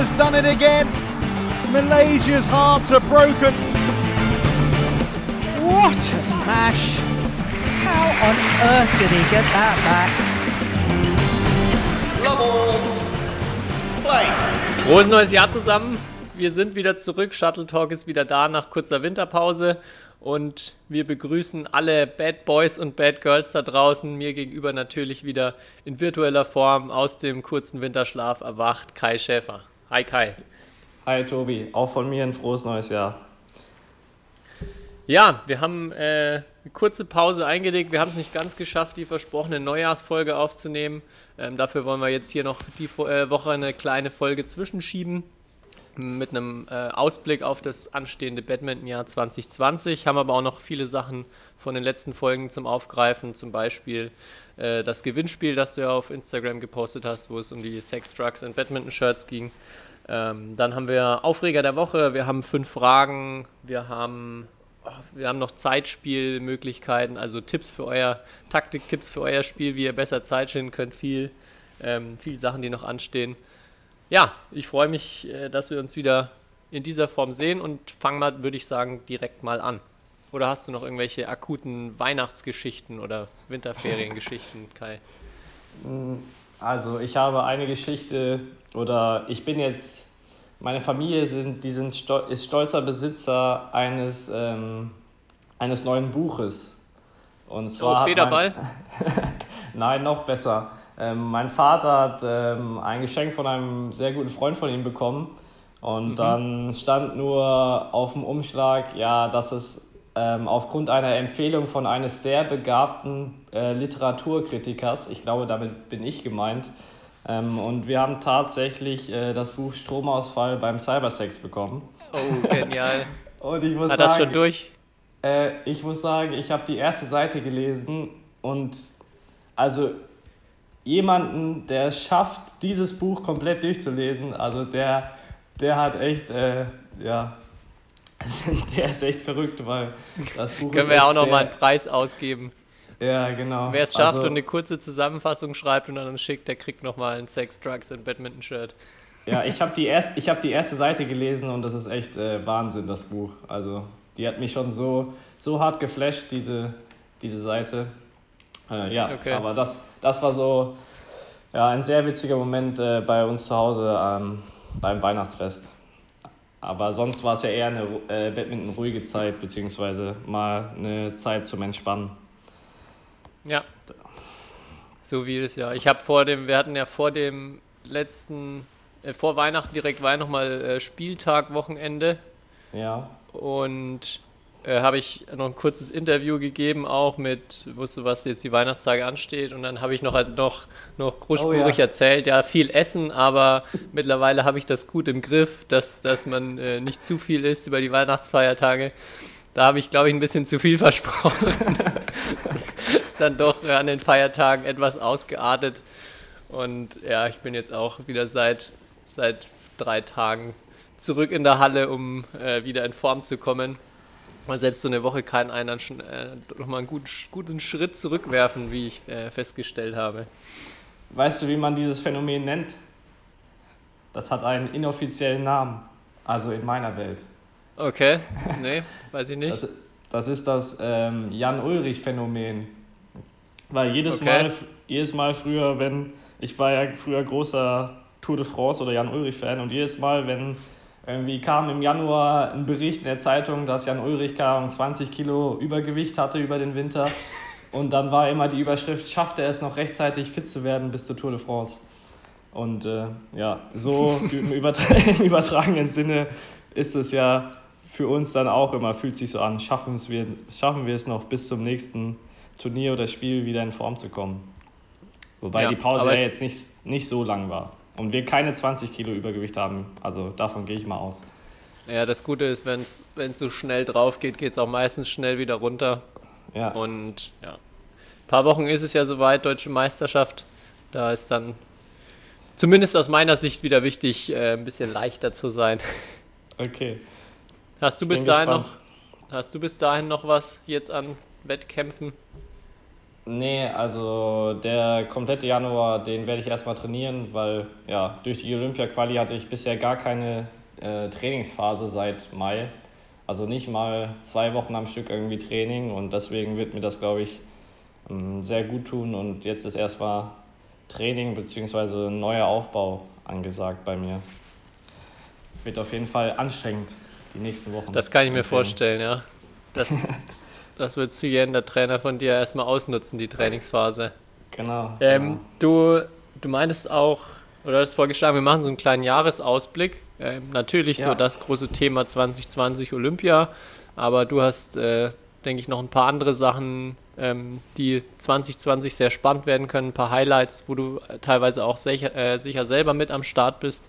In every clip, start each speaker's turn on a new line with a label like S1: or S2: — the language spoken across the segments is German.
S1: has done it again. Malaysia's hearts are broken.
S2: What a smash! How on earth did he get that back?
S3: Love all. Play.
S4: Frohes neues Jahr zusammen. Wir sind wieder zurück. Shuttle Talk ist wieder da nach kurzer Winterpause. Und wir begrüßen alle Bad Boys und Bad Girls da draußen. Mir gegenüber natürlich wieder in virtueller Form aus dem kurzen Winterschlaf erwacht Kai Schäfer. Hi Kai.
S5: Hi Tobi, auch von mir ein frohes neues Jahr.
S4: Ja, wir haben äh, eine kurze Pause eingelegt. Wir haben es nicht ganz geschafft, die versprochene Neujahrsfolge aufzunehmen. Ähm, dafür wollen wir jetzt hier noch die äh, Woche eine kleine Folge zwischenschieben mit einem äh, Ausblick auf das anstehende Badminton-Jahr 2020. Haben aber auch noch viele Sachen von den letzten Folgen zum Aufgreifen, zum Beispiel äh, das Gewinnspiel, das du ja auf Instagram gepostet hast, wo es um die Sex, Drugs und Badminton-Shirts ging. Ähm, dann haben wir Aufreger der Woche, wir haben fünf Fragen, wir haben, oh, wir haben noch Zeitspielmöglichkeiten, also Tipps für euer, Taktiktipps für euer Spiel, wie ihr besser Zeit schinden könnt, viel, ähm, viel Sachen, die noch anstehen ja, ich freue mich, äh, dass wir uns wieder in dieser Form sehen und fangen mal, würde ich sagen, direkt mal an. Oder hast du noch irgendwelche akuten Weihnachtsgeschichten oder Winterferiengeschichten, Kai?
S5: Mm, also ich habe eine Geschichte oder ich bin jetzt, meine Familie sind, die sind ist stolzer Besitzer eines, ähm, eines neuen Buches.
S4: Und zwar oh, Federball?
S5: Mein, Nein, noch besser. Ähm, mein Vater hat ähm, ein Geschenk von einem sehr guten Freund von ihm bekommen. Und mhm. dann stand nur auf dem Umschlag, ja, dass es ähm, aufgrund einer Empfehlung von eines sehr begabten äh, Literaturkritikers, ich glaube, damit bin ich gemeint, ähm, und wir haben tatsächlich äh, das Buch Stromausfall beim Cybersex bekommen.
S4: Oh, genial.
S5: und ich muss
S4: Hat
S5: sagen,
S4: das schon durch?
S5: Äh, ich muss sagen, ich habe die erste Seite gelesen und also jemanden, der es schafft, dieses Buch komplett durchzulesen, also der, der hat echt, äh, ja, der ist echt verrückt, weil das Buch
S4: Können wir auch noch mal einen Preis ausgeben.
S5: Ja, genau.
S4: Wer es schafft also, und eine kurze Zusammenfassung schreibt und dann schickt, der kriegt noch mal ein Sex, Drugs und Badminton-Shirt.
S5: Ja, ich habe die, erst, hab die erste Seite gelesen und das ist echt äh, Wahnsinn, das Buch. Also, die hat mich schon so, so hart geflasht, diese, diese Seite. Äh, ja, okay. aber das, das war so ja, ein sehr witziger Moment äh, bei uns zu Hause ähm, beim Weihnachtsfest. Aber sonst war es ja eher eine äh, Badminton-ruhige Zeit, beziehungsweise mal eine Zeit zum Entspannen.
S4: Ja. So wie es ja. Ich habe vor dem, wir hatten ja vor dem letzten, äh, vor Weihnachten direkt war nochmal äh, Spieltag, Wochenende.
S5: Ja.
S4: Und äh, habe ich noch ein kurzes Interview gegeben, auch mit, wusste, was jetzt die Weihnachtstage ansteht. Und dann habe ich noch, halt noch, noch großspurig oh, ja. erzählt, ja, viel Essen, aber mittlerweile habe ich das gut im Griff, dass, dass man äh, nicht zu viel isst über die Weihnachtsfeiertage. Da habe ich, glaube ich, ein bisschen zu viel versprochen. ist dann doch an den Feiertagen etwas ausgeartet. Und ja, ich bin jetzt auch wieder seit, seit drei Tagen zurück in der Halle, um äh, wieder in Form zu kommen selbst so eine Woche kann einen dann schon äh, nochmal einen guten, guten Schritt zurückwerfen, wie ich äh, festgestellt habe.
S5: Weißt du, wie man dieses Phänomen nennt? Das hat einen inoffiziellen Namen, also in meiner Welt.
S4: Okay, nee, weiß ich nicht.
S5: Das, das ist das ähm, Jan-Ulrich-Phänomen. Weil jedes, okay. Mal, jedes Mal früher, wenn, ich war ja früher großer Tour de France oder Jan-Ulrich-Fan und jedes Mal, wenn irgendwie kam im Januar ein Bericht in der Zeitung, dass Jan Ulrich um 20 Kilo Übergewicht hatte über den Winter. Und dann war immer die Überschrift, schafft er es noch rechtzeitig fit zu werden bis zur Tour de France. Und äh, ja, so im, übertra im, übertragenen Sinne ist es ja für uns dann auch immer, fühlt sich so an, schaffen, wir, schaffen wir es noch bis zum nächsten Turnier oder Spiel wieder in Form zu kommen. Wobei ja, die Pause ja jetzt nicht, nicht so lang war und wir keine 20 Kilo Übergewicht haben. Also davon gehe ich mal aus.
S4: Ja, das Gute ist, wenn es so schnell drauf geht, geht es auch meistens schnell wieder runter. Ja. Und ja, ein paar Wochen ist es ja soweit, deutsche Meisterschaft. Da ist dann zumindest aus meiner Sicht wieder wichtig, äh, ein bisschen leichter zu sein.
S5: Okay.
S4: Hast du bis dahin noch, hast du bis dahin noch was jetzt an Wettkämpfen?
S5: Nee, also der komplette Januar, den werde ich erstmal trainieren, weil ja, durch die Olympia-Quali hatte ich bisher gar keine äh, Trainingsphase seit Mai. Also nicht mal zwei Wochen am Stück irgendwie Training und deswegen wird mir das, glaube ich, ähm, sehr gut tun und jetzt ist erstmal Training bzw. neuer Aufbau angesagt bei mir. Wird auf jeden Fall anstrengend die nächsten Wochen.
S4: Das kann ich mir vorstellen, ja. Das, das wird Suyen, der Trainer von dir, erstmal ausnutzen, die Trainingsphase.
S5: Genau.
S4: Ähm,
S5: genau.
S4: du, du meintest auch, oder hast vorgeschlagen, wir machen so einen kleinen Jahresausblick. Ähm, natürlich
S5: Ja.
S4: so das große Thema 2020 Olympia, aber du hast, äh, denke ich, noch ein paar andere Sachen, ähm, die 2020 sehr spannend werden können, ein paar Highlights, wo du teilweise auch sicher, äh, sicher selber mit am Start bist.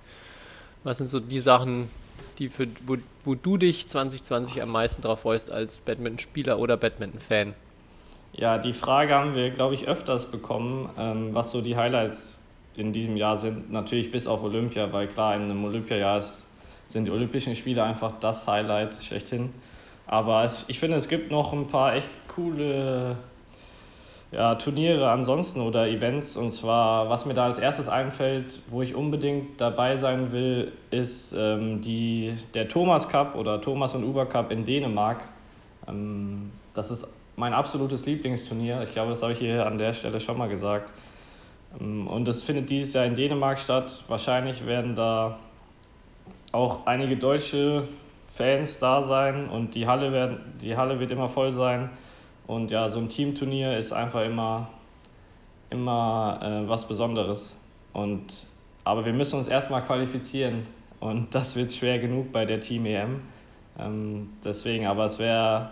S4: Was sind so die Sachen, die für, wo, wo du dich 2020 am meisten drauf freust als Badminton-Spieler oder Badminton-Fan?
S5: Ja, die Frage haben wir, glaube ich, öfters bekommen, ähm, was so die Highlights in diesem Jahr sind. Natürlich bis auf Olympia, weil klar, in einem Olympiajahr ist, sind die Olympischen Spiele einfach das Highlight schlechthin. Aber es, ich finde, es gibt noch ein paar echt coole ja, Turniere ansonsten oder Events. Und zwar, was mir da als erstes einfällt, wo ich unbedingt dabei sein will, ist ähm, die, der Thomas Cup oder Thomas und Uber Cup in Dänemark. Ähm, das ist mein absolutes Lieblingsturnier. Ich glaube, das habe ich hier an der Stelle schon mal gesagt. Ähm, Und es findet dieses Jahr in Dänemark statt. Wahrscheinlich werden da auch einige deutsche Fans da sein und die Halle, werden, die Halle wird immer voll sein. Und ja, so ein Teamturnier ist einfach immer, immer äh, was Besonderes. Und, aber wir müssen uns erstmal qualifizieren und das wird schwer genug bei der Team EM. Ähm, deswegen, aber es wäre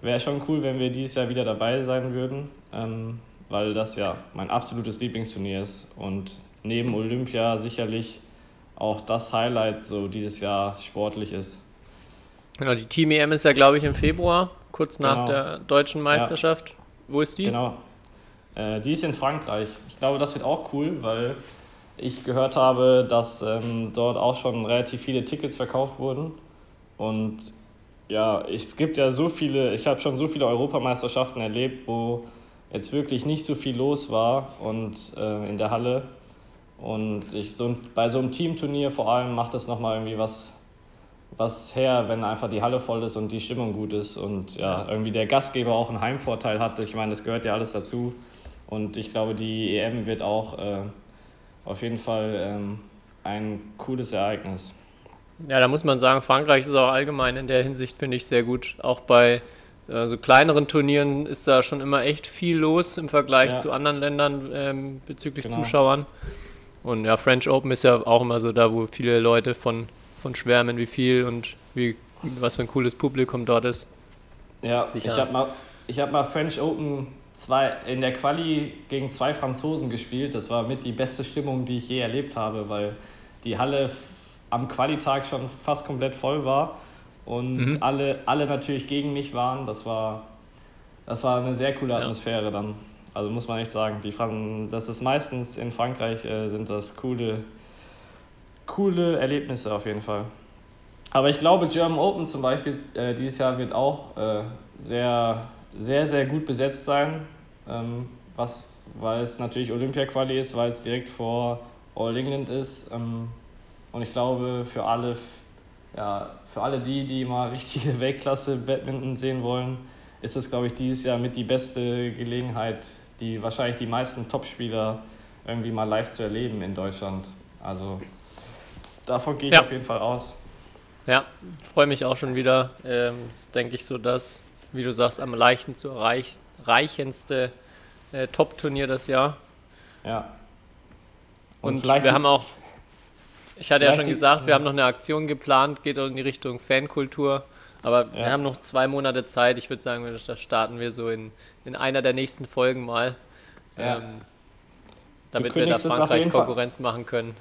S5: wär schon cool, wenn wir dieses Jahr wieder dabei sein würden, ähm, weil das ja mein absolutes Lieblingsturnier ist und neben Olympia sicherlich auch das Highlight so dieses Jahr sportlich ist.
S4: Genau, die Team EM ist ja, glaube ich, im Februar, kurz nach
S5: Genau.
S4: der deutschen Meisterschaft. Wo ist die?
S5: Genau. Äh, die ist in Frankreich. Ich glaube, das wird auch cool, weil ich gehört habe, dass ähm, dort auch schon relativ viele Tickets verkauft wurden. Und ja, es gibt ja so viele, ich habe schon so viele Europameisterschaften erlebt, wo jetzt wirklich nicht so viel los war und äh, in der Halle. Und ich, so, bei so einem Teamturnier vor allem macht das nochmal irgendwie was, was her, wenn einfach die Halle voll ist und die Stimmung gut ist und ja, irgendwie der Gastgeber auch einen Heimvorteil hat. Ich meine, das gehört ja alles dazu. Und ich glaube, die EM wird auch äh, auf jeden Fall ähm, ein cooles Ereignis.
S4: Ja, da muss man sagen, Frankreich ist auch allgemein in der Hinsicht, finde ich, sehr gut. Auch bei äh, so kleineren Turnieren ist da schon immer echt viel los im Vergleich
S5: Ja.
S4: zu anderen Ländern ähm, bezüglich
S5: Genau.
S4: Zuschauern. Und ja, French Open ist ja auch immer so da, wo viele Leute von, von schwärmen, wie viel und wie, was für ein cooles Publikum dort ist.
S5: Ja,
S4: Sicher.
S5: ich habe mal, ich hab mal French Open zwei, in der Quali gegen zwei Franzosen gespielt. Das war mit die beste Stimmung, die ich je erlebt habe, weil die Halle am Qualitag schon fast komplett voll war und
S4: Mhm.
S5: alle, alle natürlich gegen mich waren. Das war, das war eine sehr coole
S4: Ja.
S5: Atmosphäre dann. Also muss man echt sagen, die Fran das ist meistens in Frankreich äh, sind das coole, coole Erlebnisse auf jeden Fall. Aber ich glaube, German Open zum Beispiel äh, dieses Jahr wird auch äh, sehr, sehr, sehr gut besetzt sein. Ähm, was, weil es natürlich Olympia-Quali ist, weil es direkt vor All England ist. Ähm, und ich glaube, für alle, ja, für alle die, die mal richtige Weltklasse-Badminton sehen wollen, ist es, glaube ich, dieses Jahr mit die beste Gelegenheit, die wahrscheinlich die meisten Topspieler irgendwie mal live zu erleben in Deutschland. Also davon gehe ich
S4: Ja.
S5: auf jeden Fall aus.
S4: Ja, freue mich auch schon wieder. Ähm, ist, denke ich, so das, wie du sagst, am leichten zu erreich reichendste äh, Top-Turnier das Jahr.
S5: Ja.
S4: Und,
S5: vielleicht
S4: wir haben auch, ich hatte ja schon gesagt, wir haben noch eine Aktion geplant, geht auch in die Richtung Fankultur. Aber wir
S5: Ja.
S4: haben noch zwei Monate Zeit. Ich würde sagen, das starten wir so in, in einer der nächsten Folgen mal.
S5: Ja.
S4: Ähm, damit wir da Frankreich
S5: Fall-
S4: Konkurrenz machen können.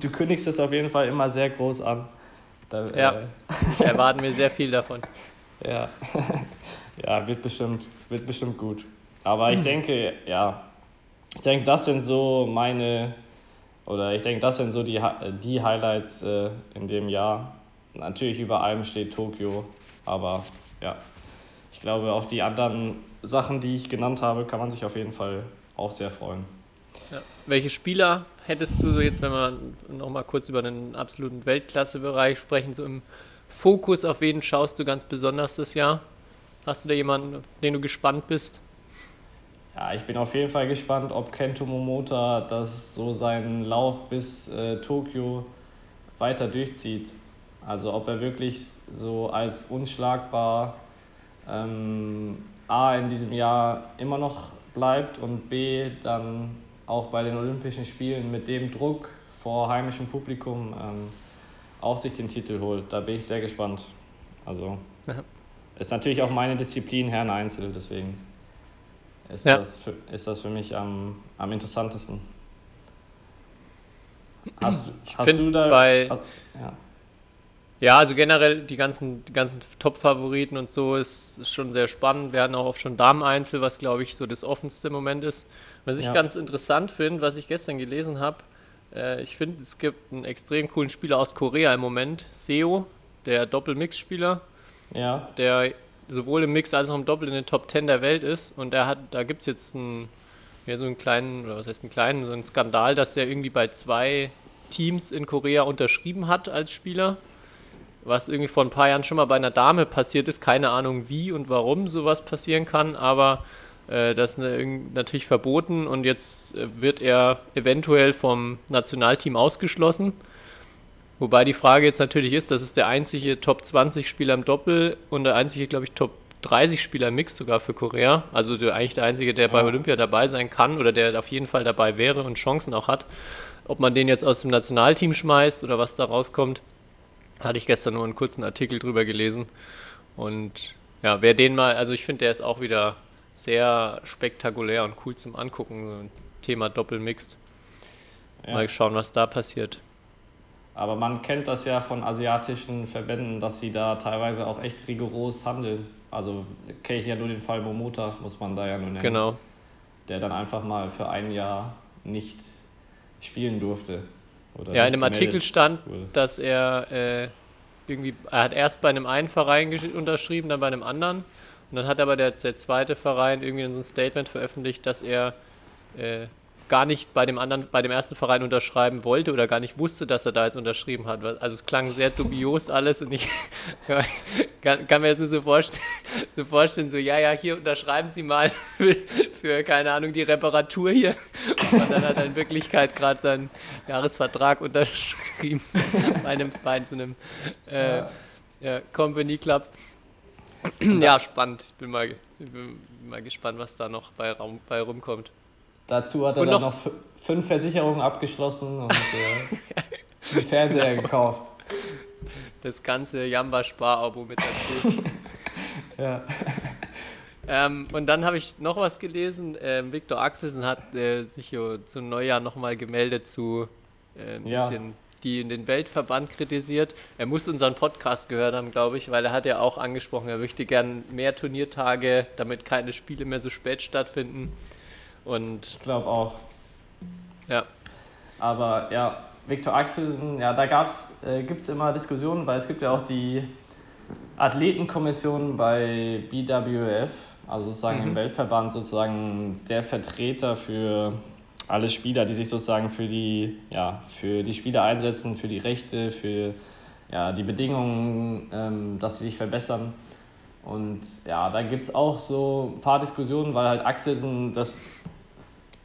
S5: Du kündigst es auf jeden Fall immer sehr groß an. Da,
S4: Ja.
S5: Äh,
S4: Da erwarten wir sehr viel davon.
S5: ja. ja, wird bestimmt, wird bestimmt gut. Aber ich denke, ja, ich denke, das sind so meine, oder ich denke, das sind so die, die Highlights äh, in dem Jahr. Natürlich über allem steht Tokio, aber ja, ich glaube, auf die anderen Sachen, die ich genannt habe, kann man sich auf jeden Fall auch sehr freuen.
S4: Ja. Welche Spieler hättest du jetzt, wenn wir nochmal kurz über den absoluten Weltklassebereich sprechen, so im Fokus auf wen schaust du ganz besonders das Jahr? Hast du da jemanden, auf den du gespannt bist?
S5: Ja, ich bin auf jeden Fall gespannt, ob Kento Momota das so seinen Lauf bis äh, Tokio weiter durchzieht. Also ob er wirklich so als unschlagbar ähm, A in diesem Jahr immer noch bleibt und B dann auch bei den Olympischen Spielen mit dem Druck vor heimischem Publikum ähm, auch sich den Titel holt. Da bin ich sehr gespannt. Also ja. ist natürlich auch meine Disziplin Herren Einzel, deswegen ist, ja. das, für, ist das für mich am, am interessantesten.
S4: Hast, hast du da. Bei, hast, ja. ja. also generell die ganzen, die ganzen Top-Favoriten und so ist, ist schon sehr spannend. Wir hatten auch oft schon Damen-Einzel, was glaube ich so das offenste Moment ist. Was ich ja. ganz interessant finde, was ich gestern gelesen habe, äh, ich finde, es gibt einen extrem coolen Spieler aus Korea im Moment, Seo, der Doppel-Mix-Spieler. Ja. Der sowohl im Mix als auch im Doppel in den Top 10 der Welt ist. Und der hat, da gibt es jetzt einen, ja, so einen kleinen, oder was heißt einen kleinen, so einen Skandal, dass er irgendwie bei zwei Teams in Korea unterschrieben hat als Spieler. Was irgendwie vor ein paar Jahren schon mal bei einer Dame passiert ist. Keine Ahnung wie und warum sowas passieren kann, aber das ist natürlich verboten und jetzt äh, wird er eventuell vom Nationalteam ausgeschlossen. Wobei die Frage jetzt natürlich ist, das ist der einzige Top 20 Spieler im Doppel und der einzige, glaube ich, Top 30 Spieler im Mix sogar für Korea. Also der, eigentlich der einzige, der bei Olympia dabei sein kann oder der auf jeden Fall dabei wäre und Chancen auch hat. Ob man den jetzt aus dem Nationalteam schmeißt oder was da rauskommt, hatte ich gestern nur einen kurzen Artikel drüber gelesen. Und ja, wer den mal, also ich finde, der ist auch wieder sehr spektakulär und cool zum Angucken. So ein Thema Doppelmixed. Ja. Mal schauen, was da passiert.
S5: Aber man kennt das ja von asiatischen Verbänden, dass sie da teilweise auch echt rigoros handeln. Also kenne ich ja nur den Fall Momota, muss man da ja nur nennen. Genau. Der dann einfach mal für ein Jahr nicht spielen durfte.
S4: ja, in dem Artikel stand, wurde. dass er äh, irgendwie, er hat erst bei einem einen Verein unterschrieben, dann bei einem anderen. Und dann hat aber der, der zweite Verein irgendwie so ein Statement veröffentlicht, dass er äh, gar nicht bei dem anderen, bei dem ersten Verein unterschreiben wollte oder gar nicht wusste, dass er da jetzt unterschrieben hat. Also es klang sehr dubios alles und ich kann, kann, mir jetzt nur so vorstellen, so vorstellen, so ja, ja, hier unterschreiben Sie mal für, für keine Ahnung, die Reparatur hier. Und dann hat er in Wirklichkeit gerade seinen Jahresvertrag unterschrieben bei einem, bei so einem äh, ja, Company Club. Ja, spannend. Ich bin mal, ich bin mal gespannt, was da noch bei, Raum, bei rumkommt.
S5: Dazu hat er und dann noch, noch fünf Versicherungen abgeschlossen und äh, einen Fernseher gekauft.
S4: Das ganze Jamba-Spar-Abo mit dazu. ja. Ähm, und dann habe ich noch was gelesen. Ähm, Viktor Axelsen hat äh, sich zum Neujahr nochmal gemeldet zu äh, ein ja. bisschen die in den Weltverband kritisiert. Er muss unseren Podcast gehört haben, glaube ich, weil er hat ja auch angesprochen, er möchte gern mehr Turniertage, damit keine Spiele mehr so spät stattfinden. Und
S5: ich glaube auch. Ja. Aber ja, Viktor Axelsen, ja, da äh, gibt es immer Diskussionen, weil es gibt ja auch die Athletenkommission bei BWF, also sozusagen mhm. im Weltverband sozusagen der Vertreter für alle Spieler, die sich sozusagen für die, ja, für die Spieler einsetzen, für die Rechte, für ja, die Bedingungen, ähm, dass sie sich verbessern. Und ja, da gibt es auch so ein paar Diskussionen, weil halt Axelsen das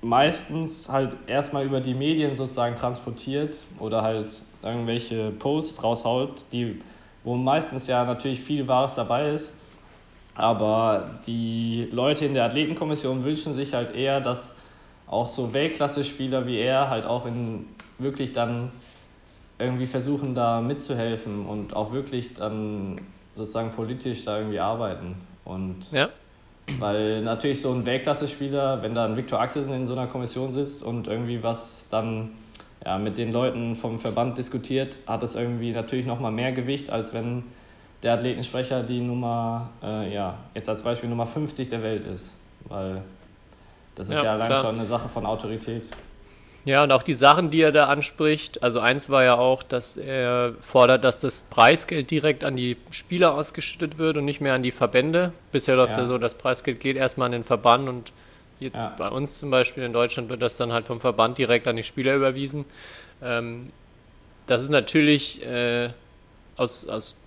S5: meistens halt erstmal über die Medien sozusagen transportiert oder halt irgendwelche Posts raushaut, die, wo meistens ja natürlich viel Wahres dabei ist. Aber die Leute in der Athletenkommission wünschen sich halt eher, dass auch so Weltklasse-Spieler wie er halt auch in wirklich dann irgendwie versuchen, da mitzuhelfen und auch wirklich dann sozusagen politisch da irgendwie arbeiten. Und ja. Weil natürlich so ein Weltklasse-Spieler, wenn da ein Viktor Axelsen in so einer Kommission sitzt und irgendwie was dann ja, mit den Leuten vom Verband diskutiert, hat es irgendwie natürlich nochmal mehr Gewicht, als wenn der Athletensprecher die Nummer, äh, ja, jetzt als Beispiel Nummer 50 der Welt ist. Weil das ist ja, ja allein klar. schon eine Sache von Autorität.
S4: Ja, und auch die Sachen, die er da anspricht. Also eins war ja auch, dass er fordert, dass das Preisgeld direkt an die Spieler ausgeschüttet wird und nicht mehr an die Verbände. Bisher läuft es ja. ja so, das Preisgeld geht erstmal an den Verband und jetzt ja. bei uns zum Beispiel in Deutschland wird das dann halt vom Verband direkt an die Spieler überwiesen. Ähm, das ist natürlich äh, aus, aus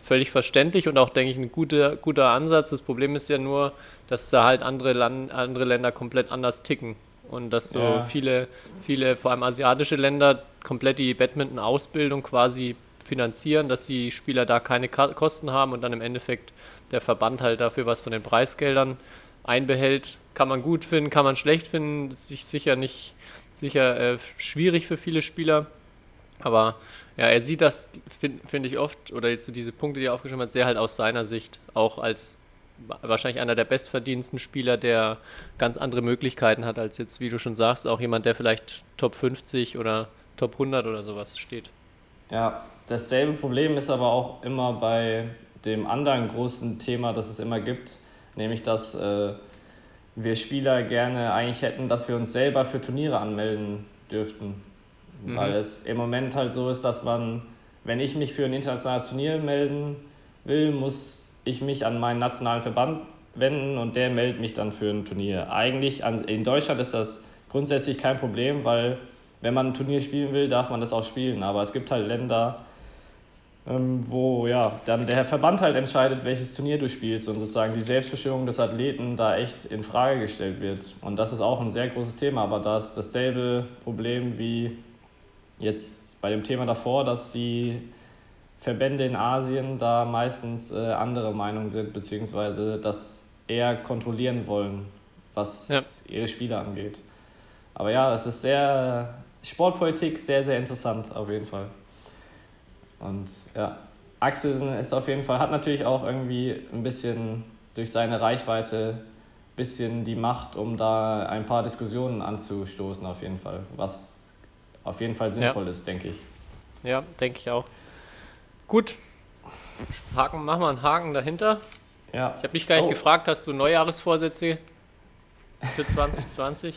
S4: völlig verständlich und auch, denke ich, ein guter, guter Ansatz. Das Problem ist ja nur, dass da halt andere, Land, andere Länder komplett anders ticken. Und dass so ja. viele, viele, vor allem asiatische Länder, komplett die Badminton-Ausbildung quasi finanzieren, dass die Spieler da keine Kosten haben und dann im Endeffekt der Verband halt dafür was von den Preisgeldern einbehält. Kann man gut finden, kann man schlecht finden, ist sicher nicht sicher äh, schwierig für viele Spieler. Aber ja, er sieht das, finde find ich oft, oder jetzt so diese Punkte, die er aufgeschrieben hat, sehr halt aus seiner Sicht, auch als wahrscheinlich einer der bestverdiensten Spieler, der ganz andere Möglichkeiten hat, als jetzt, wie du schon sagst, auch jemand, der vielleicht Top 50 oder Top 100 oder sowas steht.
S5: Ja, dasselbe Problem ist aber auch immer bei dem anderen großen Thema, das es immer gibt, nämlich dass äh, wir Spieler gerne eigentlich hätten, dass wir uns selber für Turniere anmelden dürften. Mhm. Weil es im Moment halt so ist, dass man, wenn ich mich für ein internationales Turnier melden will, muss ich mich an meinen nationalen Verband wenden und der meldet mich dann für ein Turnier. Eigentlich in Deutschland ist das grundsätzlich kein Problem, weil wenn man ein Turnier spielen will, darf man das auch spielen. Aber es gibt halt Länder, ähm, wo ja dann der Verband halt entscheidet, welches Turnier du spielst und sozusagen die Selbstbestimmung des Athleten da echt in Frage gestellt wird. Und das ist auch ein sehr großes Thema, aber da ist dasselbe Problem wie jetzt bei dem Thema davor, dass die Verbände in Asien da meistens äh, andere Meinungen sind, beziehungsweise das eher kontrollieren wollen, was ja. ihre Spiele angeht. Aber ja, das ist sehr Sportpolitik, sehr, sehr interessant auf jeden Fall. Und ja, Axel ist auf jeden Fall, hat natürlich auch irgendwie ein bisschen durch seine Reichweite ein bisschen die Macht, um da ein paar Diskussionen anzustoßen, auf jeden Fall. Was auf jeden Fall sinnvoll ja. ist, denke ich.
S4: Ja, denke ich auch. Gut. Haken, machen wir einen Haken dahinter. Ja. Ich habe dich gar nicht oh. gefragt, hast du Neujahresvorsätze für 2020?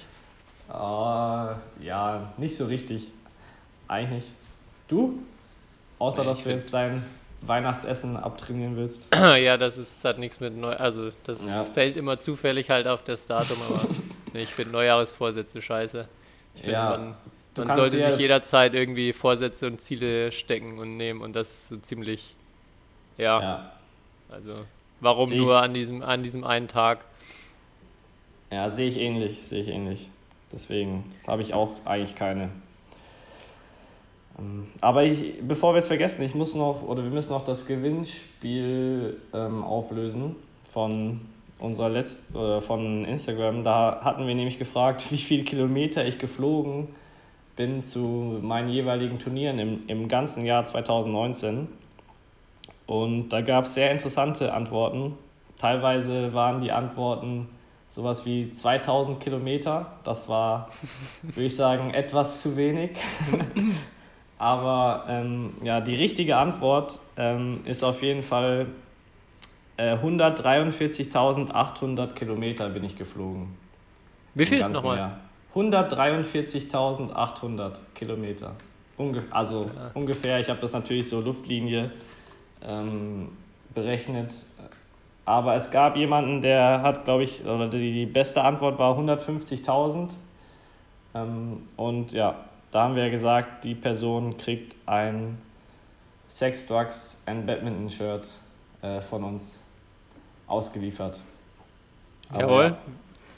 S5: uh, ah, ja, nicht so richtig. Eigentlich. Du? Außer, nee, dass du jetzt dein Weihnachtsessen abtrainieren willst.
S4: ja, das ist hat nichts mit neu, also das ja. fällt immer zufällig halt auf das Datum, aber nee, ich finde Neujahresvorsätze scheiße. Ich finde, ja. man, man sollte sich jederzeit irgendwie Vorsätze und Ziele stecken und nehmen und das ist so ziemlich, ja. ja. Also, warum nur an diesem, an diesem einen Tag?
S5: Ja, sehe ich ähnlich, sehe ich ähnlich. Deswegen habe ich auch eigentlich keine. Ähm, aber ich, bevor wir es vergessen, ich muss noch, oder wir müssen noch das Gewinnspiel ähm, auflösen von unserer letzten, äh, von Instagram. Da hatten wir nämlich gefragt, wie viele Kilometer ich geflogen bin zu meinen jeweiligen Turnieren im, im ganzen Jahr 2019. Und da gab es sehr interessante Antworten. Teilweise waren die Antworten sowas wie 2000 Kilometer. Das war, würde ich sagen, etwas zu wenig. Aber ähm, ja, die richtige Antwort ähm, ist auf jeden Fall äh, 143.800 Kilometer bin ich geflogen.
S4: Wie viel nochmal?
S5: 143.800 Kilometer. Unge also ja. ungefähr, ich habe das natürlich so Luftlinie ähm, berechnet. Aber es gab jemanden, der hat, glaube ich, oder die, die beste Antwort war 150.000. Ähm, und ja, da haben wir gesagt, die Person kriegt ein Sex, Drugs and Badminton Shirt äh, von uns ausgeliefert.
S4: Aber Jawohl. Ja,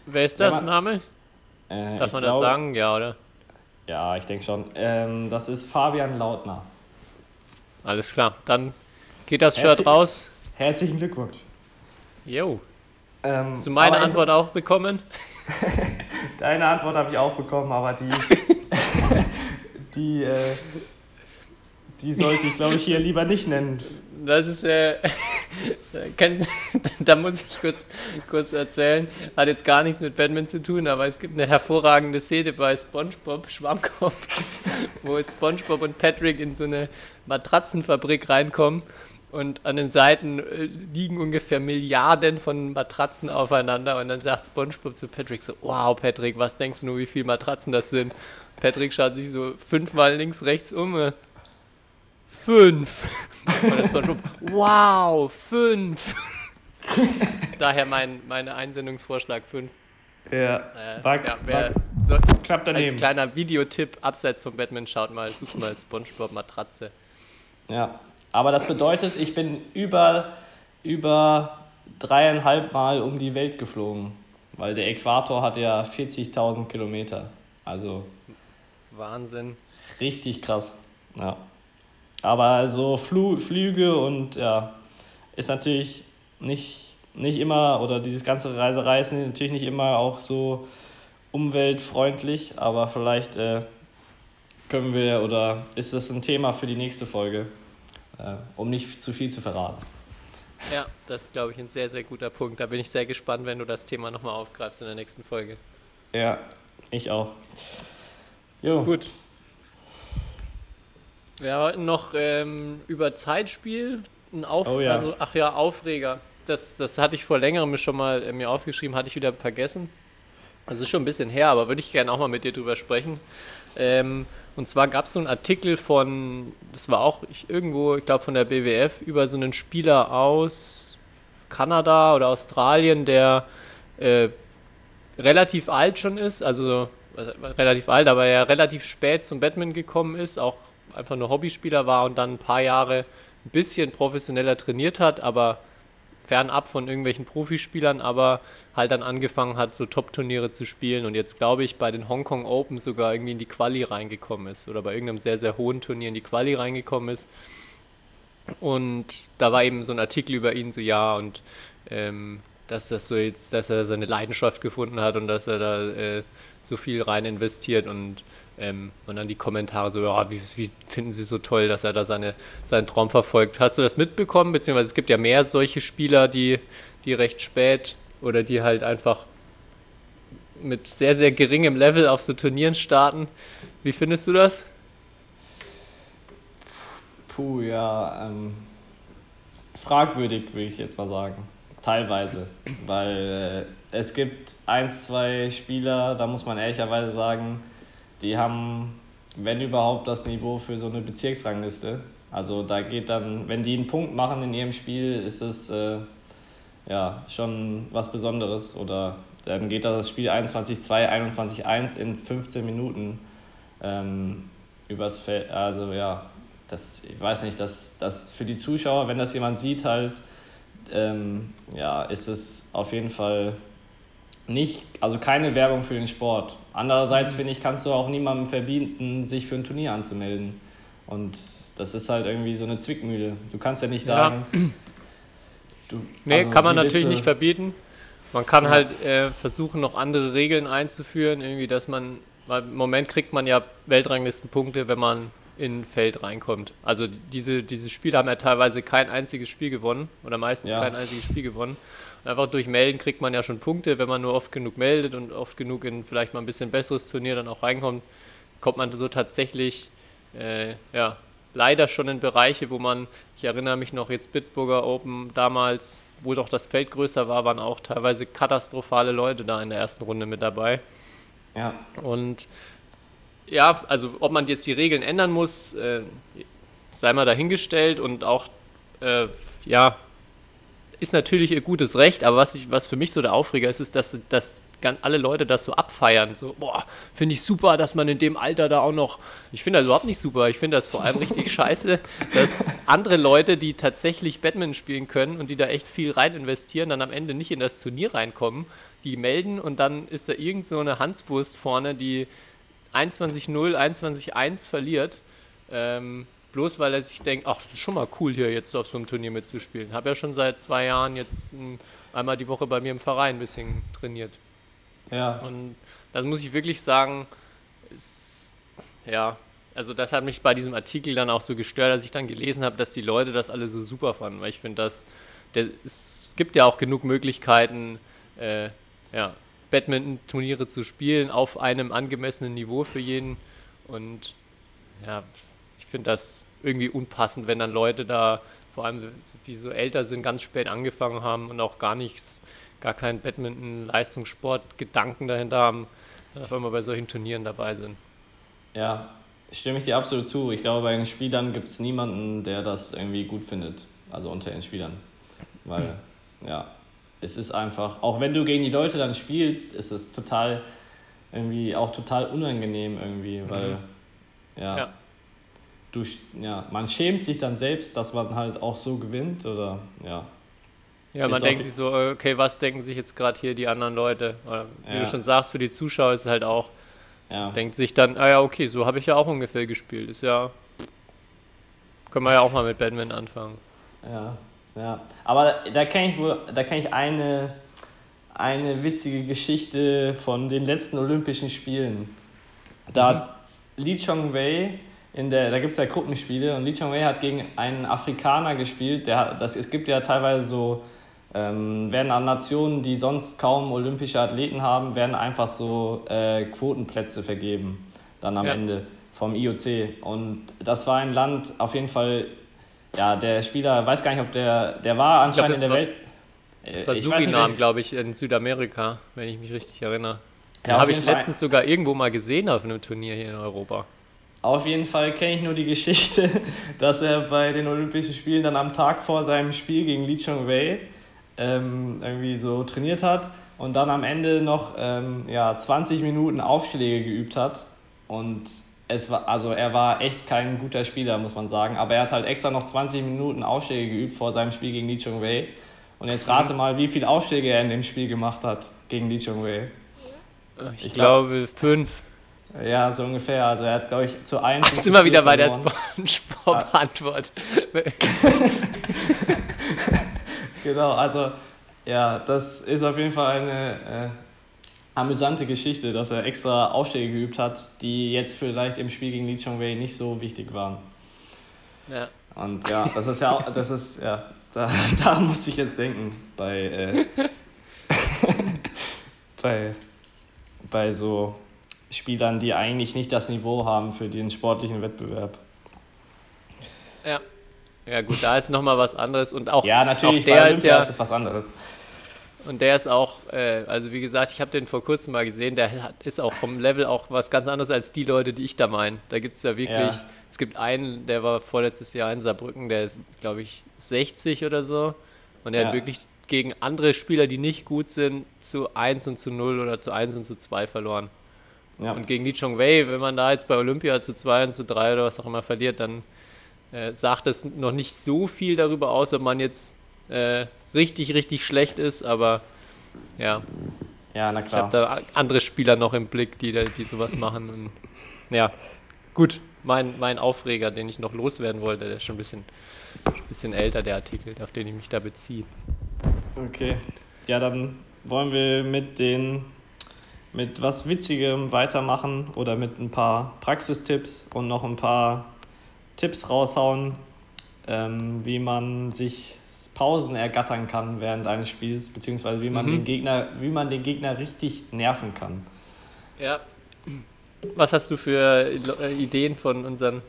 S4: Wer ist das? Man, Name? Äh, Darf man glaub, das sagen? Ja, oder?
S5: Ja, ich denke schon. Ähm, das ist Fabian Lautner.
S4: Alles klar. Dann geht das Herzlich, Shirt raus.
S5: Herzlichen Glückwunsch.
S4: Jo. Ähm, Hast du meine Antwort auch bekommen?
S5: Deine Antwort habe ich auch bekommen, aber die, die, äh, die sollte ich, glaube ich, hier lieber nicht nennen.
S4: Das ist, äh, da muss ich kurz, kurz erzählen. Hat jetzt gar nichts mit Batman zu tun, aber es gibt eine hervorragende Szene bei SpongeBob Schwammkopf, wo Spongebob und Patrick in so eine Matratzenfabrik reinkommen und an den Seiten äh, liegen ungefähr Milliarden von Matratzen aufeinander und dann sagt SpongeBob zu Patrick so, wow Patrick, was denkst du nur, wie viele Matratzen das sind? Patrick schaut sich so fünfmal links, rechts um. Fünf. Wow, fünf. Daher mein, mein Einsendungsvorschlag fünf.
S5: Ja,
S4: Äh,
S5: war,
S4: ja,
S5: war
S4: wer so,
S5: knapp
S4: als
S5: daneben.
S4: kleiner Videotipp abseits von Batman schaut mal, sucht mal SpongeBob Matratze.
S5: Ja, aber das bedeutet, ich bin über, über dreieinhalb Mal um die Welt geflogen, weil der Äquator hat ja 40.000 Kilometer. Also
S4: Wahnsinn.
S5: richtig krass. Ja. Aber so Flu Flüge und ja, ist natürlich nicht, nicht immer, oder dieses ganze Reiserei ist natürlich nicht immer auch so umweltfreundlich, aber vielleicht äh, können wir oder ist das ein Thema für die nächste Folge, äh, um nicht zu viel zu verraten.
S4: Ja, das ist, glaube ich, ein sehr, sehr guter Punkt. Da bin ich sehr gespannt, wenn du das Thema nochmal aufgreifst in der nächsten Folge.
S5: Ja, ich auch. Jo,
S4: Gut. Wir wollten noch ähm, über Zeitspiel, ein Auf
S5: Oh ja.
S4: also, ach ja, Aufreger. Das, das hatte ich vor längerem schon mal äh, mir aufgeschrieben, hatte ich wieder vergessen. Das ist schon ein bisschen her, aber würde ich gerne auch mal mit dir drüber sprechen. Ähm, und zwar gab es so einen Artikel von, das war auch ich, irgendwo, ich glaube von der BWF, über so einen Spieler aus Kanada oder Australien, der äh, relativ alt schon ist, also äh, relativ alt, aber ja relativ spät zum Batman gekommen ist, auch einfach nur Hobbyspieler war und dann ein paar Jahre ein bisschen professioneller trainiert hat, aber fernab von irgendwelchen Profispielern, aber halt dann angefangen hat, so Top-Turniere zu spielen und jetzt glaube ich bei den Hongkong Open sogar irgendwie in die Quali reingekommen ist oder bei irgendeinem sehr, sehr hohen Turnier in die Quali reingekommen ist. Und da war eben so ein Artikel über ihn, so ja, und ähm, dass das so jetzt, dass er seine Leidenschaft gefunden hat und dass er da äh, so viel rein investiert und ähm, und dann die Kommentare so, ja, wie, wie finden Sie so toll, dass er da seine, seinen Traum verfolgt. Hast du das mitbekommen? Beziehungsweise es gibt ja mehr solche Spieler, die, die recht spät oder die halt einfach mit sehr, sehr geringem Level auf so Turnieren starten. Wie findest du das?
S5: Puh, ja, ähm, fragwürdig würde ich jetzt mal sagen. Teilweise. Weil äh, es gibt ein, zwei Spieler, da muss man ehrlicherweise sagen, die haben, wenn überhaupt, das Niveau für so eine Bezirksrangliste. Also da geht dann, wenn die einen Punkt machen in ihrem Spiel, ist es äh, ja schon was Besonderes. Oder dann geht da das Spiel 21-2, 21-1 in 15 Minuten ähm, übers Feld. Also ja, das, ich weiß nicht, dass das für die Zuschauer, wenn das jemand sieht, halt, ähm, ja, ist es auf jeden Fall nicht, also keine Werbung für den Sport. Andererseits finde ich, kannst du auch niemandem verbieten, sich für ein Turnier anzumelden. Und das ist halt irgendwie so eine Zwickmühle. Du kannst ja nicht
S4: Ja.
S5: sagen. Du,
S4: Nee,
S5: also
S4: kann man natürlich nicht verbieten. Man kann
S5: Ja.
S4: halt äh, versuchen, noch andere Regeln einzuführen, irgendwie, dass man, weil im Moment kriegt man ja Weltranglistenpunkte, wenn man in ein Feld reinkommt. Also diese, diese Spiele haben ja teilweise kein einziges Spiel gewonnen oder meistens
S5: Ja.
S4: kein einziges Spiel gewonnen. Einfach durch Melden kriegt man ja schon Punkte, wenn man nur oft genug meldet und oft genug in vielleicht mal ein bisschen besseres Turnier dann auch reinkommt, kommt man so tatsächlich äh, ja, leider schon in Bereiche, wo man, ich erinnere mich noch jetzt Bitburger Open damals, wo doch das Feld größer war, waren auch teilweise katastrophale Leute da in der ersten Runde mit dabei.
S5: Ja,
S4: Und ja, also ob man jetzt die Regeln ändern muss, äh, sei mal dahingestellt und auch, äh, ja, ist natürlich ihr gutes Recht, aber was, ich, was für mich so der Aufreger ist, ist, dass, dass alle Leute das so abfeiern. So, boah, finde ich super, dass man in dem Alter da auch noch. Ich finde das überhaupt nicht super. Ich finde das vor allem richtig scheiße, dass andere Leute, die tatsächlich Batman spielen können und die da echt viel rein investieren, dann am Ende nicht in das Turnier reinkommen, die melden und dann ist da irgend so eine Hanswurst vorne, die 21-0, 21-1 verliert. Ähm, bloß weil er sich denkt, ach, das ist schon mal cool hier jetzt auf so einem Turnier mitzuspielen. Habe ja schon seit zwei Jahren jetzt einmal die Woche bei mir im Verein ein bisschen trainiert.
S5: ja.
S4: Und das muss ich wirklich sagen, ist, ja, also das hat mich bei diesem Artikel dann auch so gestört, als ich dann gelesen habe, dass die Leute das alle so super fanden, weil ich finde, dass der, es, gibt ja auch genug Möglichkeiten, äh, ja, Badminton-Turniere zu spielen auf einem angemessenen Niveau für jeden und ja, finde das irgendwie unpassend, wenn dann Leute da vor allem die so älter sind, ganz spät angefangen haben und auch gar nichts, gar keinen Badminton-Leistungssport-Gedanken dahinter haben, auf einmal bei solchen Turnieren dabei sind.
S5: Ja, stimme ich dir absolut zu. Ich glaube, bei den Spielern gibt es niemanden, der das irgendwie gut findet. Also unter den Spielern. Weil, ja, es ist einfach, auch wenn du gegen die Leute dann spielst, ist es total, irgendwie auch total unangenehm irgendwie, weil, mhm. ja, ja. Du, ja, man schämt sich dann selbst, dass man halt auch so gewinnt oder, ja.
S4: Ja, man denkt sich so, okay, was denken sich jetzt gerade hier die anderen Leute? Oder, wie ja. du schon sagst, für die Zuschauer ist es halt auch, ja. denkt sich dann, ah ja, okay, so habe ich ja auch ungefähr gespielt. Ist ja, können wir ja auch mal mit Batman anfangen.
S5: Ja, ja. Aber da kenne ich wohl, da kenne ich eine, eine witzige Geschichte von den letzten Olympischen Spielen. Da mhm. Li Chongwei in der, da gibt es ja Gruppenspiele und Li Chongwei hat gegen einen Afrikaner gespielt. Der, das, es gibt ja teilweise so, ähm, werden an Nationen, die sonst kaum olympische Athleten haben, werden einfach so äh, Quotenplätze vergeben, dann am ja. Ende vom IOC. Und das war ein Land auf jeden Fall ja, der Spieler, weiß gar nicht, ob der, der war anscheinend glaub, in der
S4: war,
S5: Welt.
S4: Das war Surinam, glaube ich, in Südamerika, wenn ich mich richtig erinnere. Ja, habe ich letztens sogar irgendwo mal gesehen auf einem Turnier hier in Europa.
S5: Auf jeden Fall kenne ich nur die Geschichte, dass er bei den Olympischen Spielen dann am Tag vor seinem Spiel gegen Li Chongwei ähm, irgendwie so trainiert hat und dann am Ende noch ähm, ja, 20 Minuten Aufschläge geübt hat. Und es war, also er war echt kein guter Spieler, muss man sagen. Aber er hat halt extra noch 20 Minuten Aufschläge geübt vor seinem Spiel gegen Li Chongwei. Und jetzt rate mal, wie viele Aufschläge er in dem Spiel gemacht hat gegen Li Chongwei.
S4: Ich, ich glaube fünf.
S5: Ja, so ungefähr. Also er hat, glaube ich, zu eins.
S4: Sind wir wieder bei der Spongebob-Antwort.
S5: genau, also ja, das ist auf jeden Fall eine äh, amüsante Geschichte, dass er extra Aufschläge geübt hat, die jetzt vielleicht im Spiel gegen Li Chongwei nicht so wichtig waren. Ja. Und ja, das ist ja, das ist, ja, da, da muss ich jetzt denken, bei, äh, bei, bei so Spielern, die eigentlich nicht das Niveau haben für den sportlichen Wettbewerb.
S4: Ja. Ja, gut, da ist nochmal was anderes und auch,
S5: ja, natürlich,
S4: auch der ist ja.
S5: Ist was anderes.
S4: Und der ist auch, äh, also wie gesagt, ich habe den vor kurzem mal gesehen, der hat, ist auch vom Level auch was ganz anderes als die Leute, die ich da meine. Da gibt es ja wirklich, ja. es gibt einen, der war vorletztes Jahr in Saarbrücken, der ist, glaube ich, 60 oder so. Und er ja. hat wirklich gegen andere Spieler, die nicht gut sind, zu 1 und zu 0 oder zu 1 und zu 2 verloren. Ja. Und gegen Li Chongwei, wenn man da jetzt bei Olympia zu 2 und zu 3 oder was auch immer verliert, dann äh, sagt das noch nicht so viel darüber aus, ob man jetzt äh, richtig, richtig schlecht ist, aber ja.
S5: Ja, na klar.
S4: Ich habe da andere Spieler noch im Blick, die, die sowas machen. Und, ja, gut. Mein, mein Aufreger, den ich noch loswerden wollte, der ist schon ein bisschen, ein bisschen älter, der Artikel, auf den ich mich da beziehe.
S5: Okay. Ja, dann wollen wir mit den mit was Witzigem weitermachen oder mit ein paar Praxistipps und noch ein paar Tipps raushauen, ähm, wie man sich Pausen ergattern kann während eines Spiels, beziehungsweise wie man, mhm. den, Gegner, wie man den Gegner richtig nerven kann.
S4: Ja. Was hast du für Ideen von unseren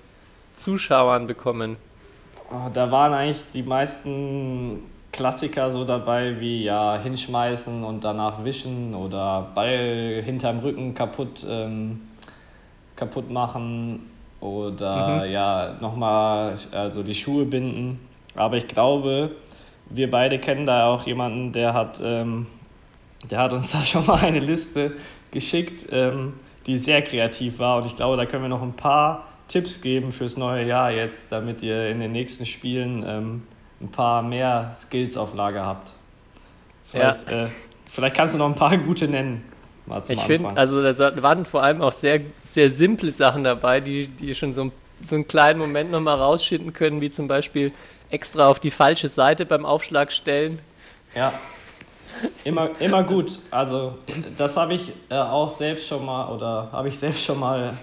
S4: Zuschauern bekommen?
S5: Oh, da waren eigentlich die meisten Klassiker so dabei wie ja hinschmeißen und danach wischen oder Ball hinterm Rücken kaputt, ähm, kaputt machen oder mhm. ja nochmal also die Schuhe binden. Aber ich glaube, wir beide kennen da auch jemanden, der hat, ähm, der hat uns da schon mal eine Liste geschickt, ähm, die sehr kreativ war. Und ich glaube, da können wir noch ein paar Tipps geben fürs neue Jahr jetzt, damit ihr in den nächsten Spielen ähm, ein paar mehr Skills auf Lager habt. Vielleicht, ja. äh, vielleicht kannst du noch ein paar gute nennen.
S4: ich finde, also da waren vor allem auch sehr, sehr simple Sachen dabei, die, die schon so, so einen kleinen Moment nochmal rausschinden können, wie zum Beispiel extra auf die falsche Seite beim Aufschlag stellen.
S5: Ja. Immer, immer gut. Also das habe ich äh, auch selbst schon mal oder habe ich selbst schon mal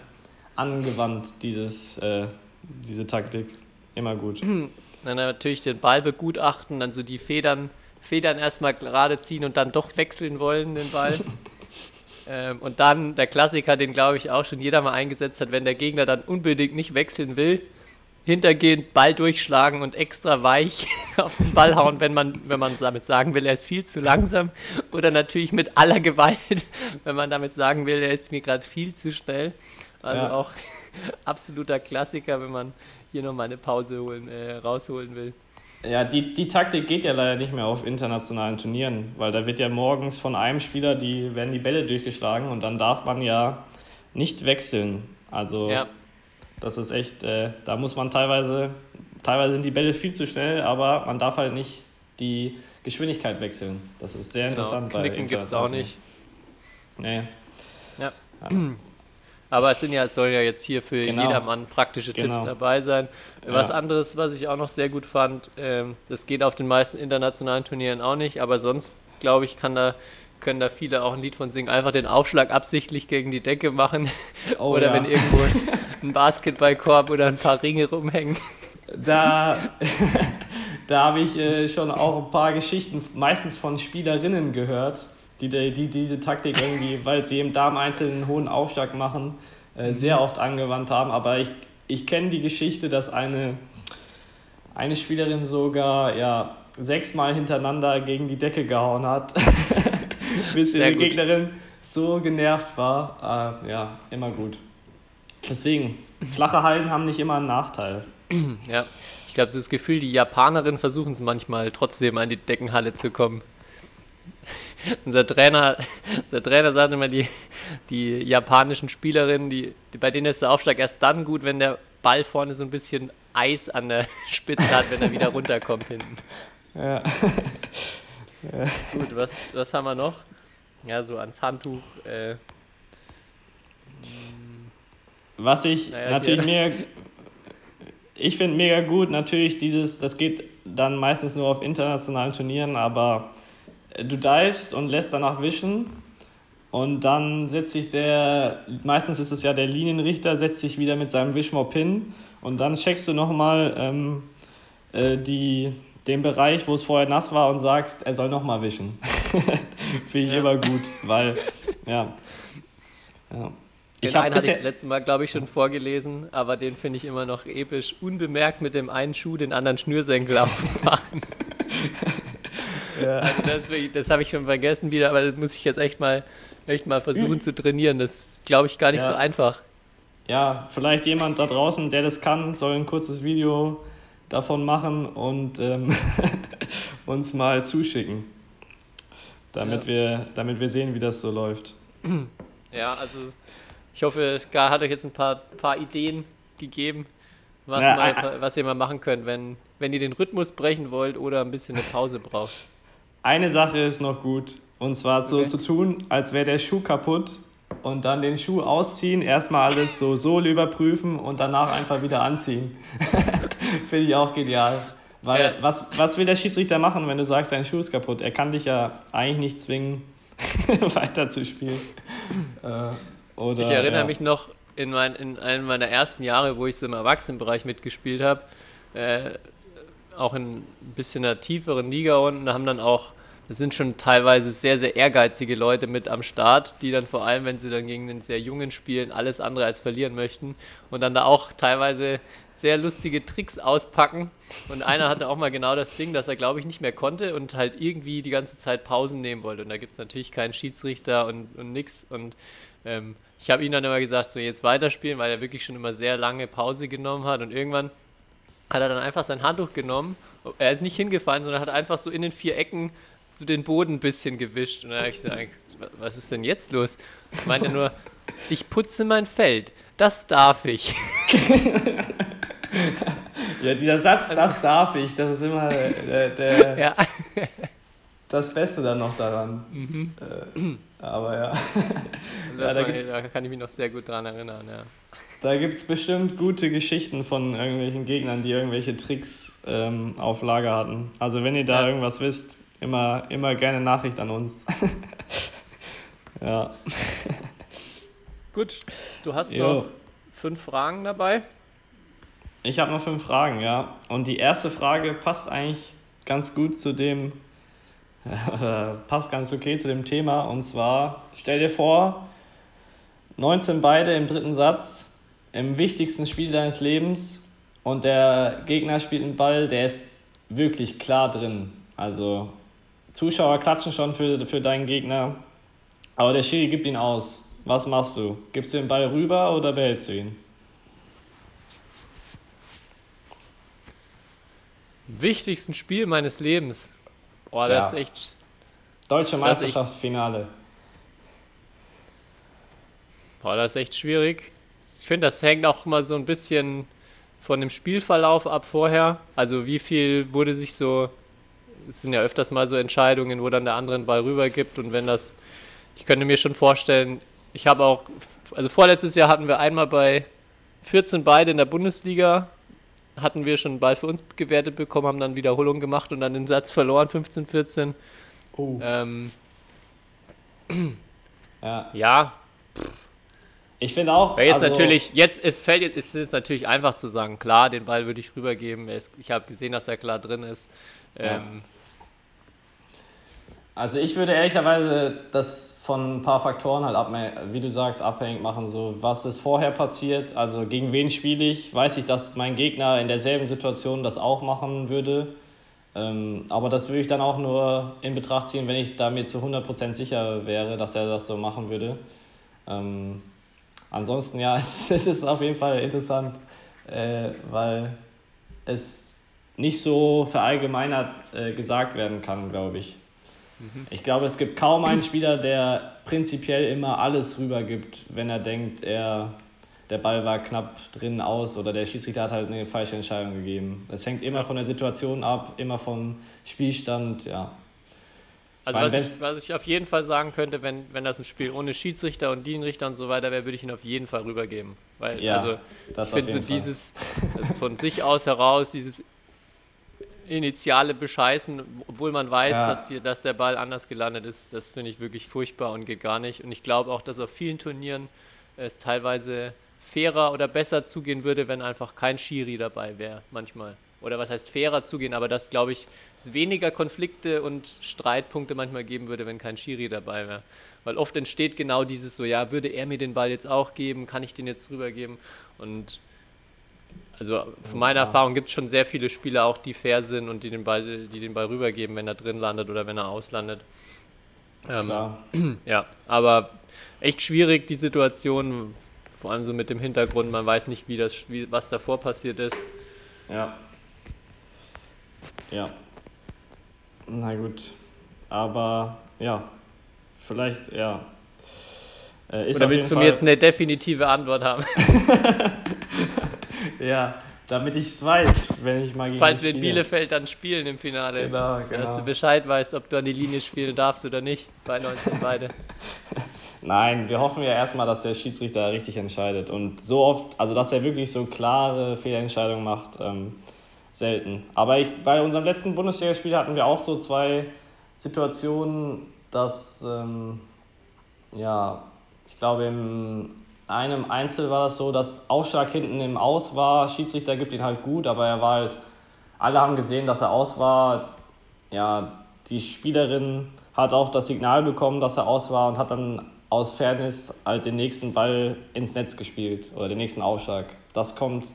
S5: angewandt, dieses, äh, diese Taktik. Immer gut.
S4: Dann natürlich den Ball begutachten, dann so die Federn, Federn erstmal gerade ziehen und dann doch wechseln wollen, den Ball. ähm, und dann der Klassiker, den glaube ich auch schon jeder mal eingesetzt hat, wenn der Gegner dann unbedingt nicht wechseln will, hintergehend Ball durchschlagen und extra weich auf den Ball hauen, wenn man, wenn man damit sagen will, er ist viel zu langsam. Oder natürlich mit aller Gewalt, wenn man damit sagen will, er ist mir gerade viel zu schnell. Also
S5: Ja.
S4: auch absoluter Klassiker, wenn man hier nochmal eine Pause holen, äh, rausholen will.
S5: Ja, die, die Taktik geht ja leider nicht mehr auf internationalen Turnieren, weil da wird ja morgens von einem Spieler, die werden die Bälle durchgeschlagen und dann darf man ja nicht wechseln. Also
S4: Ja,
S5: das ist echt, äh, da muss man teilweise, teilweise sind die Bälle viel zu schnell, aber man darf halt nicht die Geschwindigkeit wechseln. Das ist sehr
S4: genau.
S5: interessant bei
S4: Knicken gibt es auch nicht.
S5: Nee.
S4: Aber es sind ja, es soll ja jetzt hier für
S5: Genau.
S4: jedermann praktische
S5: Genau.
S4: Tipps dabei sein. Was
S5: Ja.
S4: anderes, was ich auch noch sehr gut fand, ähm, das geht auf den meisten internationalen Turnieren auch nicht, aber sonst glaube ich, kann da, können da viele auch ein Lied von singen. Einfach den Aufschlag absichtlich gegen die Decke machen.
S5: Oh,
S4: oder
S5: ja.
S4: wenn irgendwo ein Basketballkorb oder ein paar Ringe rumhängen.
S5: Da, da habe ich äh, schon auch ein paar Geschichten, meistens von Spielerinnen gehört, die, die, die diese Taktik irgendwie, weil sie im Darm einzeln einen hohen Aufschlag machen, äh, sehr oft angewandt haben. Aber ich, ich kenne die Geschichte, dass eine, eine Spielerin sogar ja, sechsmal hintereinander gegen die Decke gehauen hat, bis ihre
S4: gut.
S5: Gegnerin so genervt war. Äh, ja, immer gut. Deswegen, flache Hallen haben nicht immer einen Nachteil.
S4: Ja, ich glaube, das Gefühl, die Japanerinnen versuchen es manchmal trotzdem an die Deckenhalle zu kommen. Unser Trainer, unser Trainer sagt immer, die, die japanischen Spielerinnen, die, die, bei denen ist der Aufschlag erst dann gut, wenn der Ball vorne so ein bisschen Eis an der Spitze hat, wenn er wieder runterkommt hinten.
S5: Ja.
S4: Gut, was, was haben wir noch? Ja, so ans Handtuch. Äh,
S5: Was ich
S4: Naja,
S5: natürlich mega. Ich finde mega gut, natürlich dieses, das geht dann meistens nur auf internationalen Turnieren, aber du divest und lässt danach wischen und dann setzt sich der, meistens ist es ja der Linienrichter, setzt sich wieder mit seinem Wischmopp hin und dann checkst du nochmal ähm, äh, die, den Bereich, wo es vorher nass war und sagst, er soll nochmal wischen. finde ich
S4: Ja.
S5: immer gut, weil, ja. ja. Ich habe
S4: einen hatte ich
S5: bisher,
S4: das letzte Mal, glaube ich, schon vorgelesen, aber den finde ich immer noch episch. Unbemerkt mit dem einen Schuh den anderen Schnürsenkel aufmachen. Also das, das habe ich schon vergessen wieder, aber das muss ich jetzt echt mal, echt mal versuchen zu trainieren. Das ist, glaube ich, gar nicht
S5: Ja.
S4: so einfach.
S5: ja, vielleicht jemand da draußen, der das kann, soll ein kurzes Video davon machen und ähm, uns mal zuschicken, damit,
S4: Ja.
S5: wir, damit wir sehen, wie das so läuft.
S4: Ja, also ich hoffe, Gar hat euch jetzt ein paar, paar Ideen gegeben, was,
S5: Ja,
S4: mal,
S5: ein-
S4: was ihr mal machen könnt, wenn, wenn ihr den Rhythmus brechen wollt oder ein bisschen eine Pause braucht.
S5: Eine Sache ist noch gut, und zwar so
S4: Okay.
S5: zu tun, als wäre der Schuh kaputt und dann den Schuh ausziehen, erstmal alles so Sohle überprüfen und danach einfach wieder anziehen. Finde ich auch genial. Weil
S4: Ja.
S5: was, was will der Schiedsrichter machen, wenn du sagst, dein Schuh ist kaputt? Er kann dich ja eigentlich nicht zwingen, weiterzuspielen. Äh, oder,
S4: Ich erinnere
S5: ja.
S4: mich noch in, mein, in einem meiner ersten Jahre, wo ich so im Erwachsenenbereich mitgespielt habe, äh, auch in ein bisschen einer tieferen Liga unten, haben dann auch, das sind schon teilweise sehr, sehr ehrgeizige Leute mit am Start, die dann vor allem, wenn sie dann gegen den sehr Jungen spielen, alles andere als verlieren möchten und dann da auch teilweise sehr lustige Tricks auspacken. Und einer hatte auch mal genau das Ding, dass er, glaube ich, nicht mehr konnte und halt irgendwie die ganze Zeit Pausen nehmen wollte. Und da gibt es natürlich keinen Schiedsrichter und, und nix. Und ähm, ich habe ihm dann immer gesagt, so jetzt weiterspielen, weil er wirklich schon immer sehr lange Pause genommen hat. Und irgendwann hat er dann einfach sein Handtuch genommen. Er ist nicht hingefallen, sondern hat einfach so in den vier Ecken so den Boden ein bisschen gewischt. Und da habe ich gesagt, was ist denn jetzt los? Ich meinte nur, ich putze mein Feld. Das darf ich.
S5: Ja, dieser Satz, das darf ich, das ist immer der, der,
S4: Ja.
S5: das Beste dann noch daran.
S4: Mhm.
S5: Äh, aber ja.
S4: Das
S5: da
S4: war, da kann ich mich noch sehr gut dran erinnern, ja.
S5: Da gibt es bestimmt gute Geschichten von irgendwelchen Gegnern, die irgendwelche Tricks ähm, auf Lager hatten. Also wenn ihr da
S4: Ja.
S5: irgendwas wisst, immer, immer gerne Nachricht an uns. ja.
S4: Gut, du hast
S5: Jo.
S4: noch fünf Fragen dabei.
S5: Ich habe noch fünf Fragen, ja. Und die erste Frage passt eigentlich ganz gut zu dem, äh, passt ganz okay zu dem Thema. Und zwar, stell dir vor, 19 beide im dritten Satz, im wichtigsten Spiel deines Lebens und der Gegner spielt einen Ball, der ist wirklich klar drin. Also Zuschauer klatschen schon für, für deinen Gegner, aber der Schiri gibt ihn aus. Was machst du? Gibst du den Ball rüber oder behältst du ihn?
S4: Wichtigsten Spiel meines Lebens. Boah, das
S5: Ja.
S4: ist echt.
S5: Deutsche Meisterschaftsfinale.
S4: Boah, das ist echt schwierig. Finde, das hängt auch immer so ein bisschen von dem Spielverlauf ab vorher. Also wie viel wurde sich so, es sind ja öfters mal so Entscheidungen, wo dann der andere einen Ball rübergibt und wenn das, ich könnte mir schon vorstellen, ich habe auch, also vorletztes Jahr hatten wir einmal bei 14 beide in der Bundesliga, hatten wir schon einen Ball für uns gewertet bekommen, haben dann Wiederholung gemacht und dann den Satz verloren, 15, 14.
S5: Oh.
S4: Ähm,
S5: Ja.
S4: ja,
S5: Ich finde auch.
S4: Weil jetzt
S5: also,
S4: natürlich, jetzt, es fällt jetzt, ist jetzt natürlich einfach zu sagen, klar, den Ball würde ich rübergeben. Er ist, ich habe gesehen, dass er klar drin ist. Ähm,
S5: Also ich würde ehrlicherweise das von ein paar Faktoren halt, ab, wie du sagst, abhängig machen. So, was ist vorher passiert? Also gegen wen spiele ich? Weiß ich, dass mein Gegner in derselben Situation das auch machen würde? Ähm, aber das würde ich dann auch nur in Betracht ziehen, wenn ich da mir zu 100% sicher wäre, dass er das so machen würde. Ähm, ansonsten, ja, es, es ist auf jeden Fall interessant, äh, weil es nicht so verallgemeinert äh, gesagt werden kann, glaube ich. Ich glaube, es gibt kaum einen Spieler, der prinzipiell immer alles rübergibt, wenn er denkt, er, der Ball war knapp drin aus oder der Schiedsrichter hat halt eine falsche Entscheidung gegeben. Es hängt immer von der Situation ab, immer vom Spielstand, ja.
S4: Also was ich, was ich auf jeden Fall sagen könnte, wenn, wenn das ein Spiel ohne Schiedsrichter und Dienrichter und so weiter wäre, würde ich ihn auf jeden Fall rübergeben. Weil,
S5: Ja,
S4: also, ich finde so dieses, also von sich aus heraus, dieses initiale Bescheißen, obwohl man weiß,
S5: Ja.
S4: dass, die, dass der Ball anders gelandet ist, das finde ich wirklich furchtbar und geht gar nicht. Und ich glaube auch, dass auf vielen Turnieren es teilweise fairer oder besser zugehen würde, wenn einfach kein Schiri dabei wäre, manchmal. Oder was heißt fairer zugehen, aber dass, glaube ich, es weniger Konflikte und Streitpunkte manchmal geben würde, wenn kein Schiri dabei wäre. Weil oft entsteht genau dieses so, ja, würde er mir den Ball jetzt auch geben, kann ich den jetzt rübergeben? Und also von meiner
S5: Ja.
S4: Erfahrung gibt es schon sehr viele Spieler auch, die fair sind und die den Ball, die den Ball rübergeben, wenn er drin landet oder wenn er auslandet. Ähm,
S5: Klar.
S4: ja, aber echt schwierig die Situation, vor allem so mit dem Hintergrund, man weiß nicht, wie das, wie, was davor passiert ist.
S5: Ja. Ja. Na gut. Aber ja, vielleicht, ja. Äh,
S4: Oder willst du mir jetzt eine definitive Antwort haben?
S5: Ja, damit ich es weiß, wenn ich mal gegen
S4: Falls wir in. Bielefeld dann spielen im Finale.
S5: Genau,
S4: Dass
S5: genau.
S4: du Bescheid weißt, ob du an die Linie spielen darfst oder nicht. Bei 19 beide.
S5: Nein, wir hoffen ja erstmal, dass der Schiedsrichter richtig entscheidet. Und so oft, also dass er wirklich so klare Fehlentscheidungen macht, ähm, selten. Aber ich, bei unserem letzten Bundesligaspiel hatten wir auch so zwei Situationen, dass, ähm, ja, ich glaube, in einem Einzel war das so, dass Aufschlag hinten im Aus war. Schiedsrichter gibt ihn halt gut, aber er war halt, alle haben gesehen, dass er aus war. Ja, die Spielerin hat auch das Signal bekommen, dass er aus war und hat dann aus Fairness halt den nächsten Ball ins Netz gespielt oder den nächsten Aufschlag. Das kommt,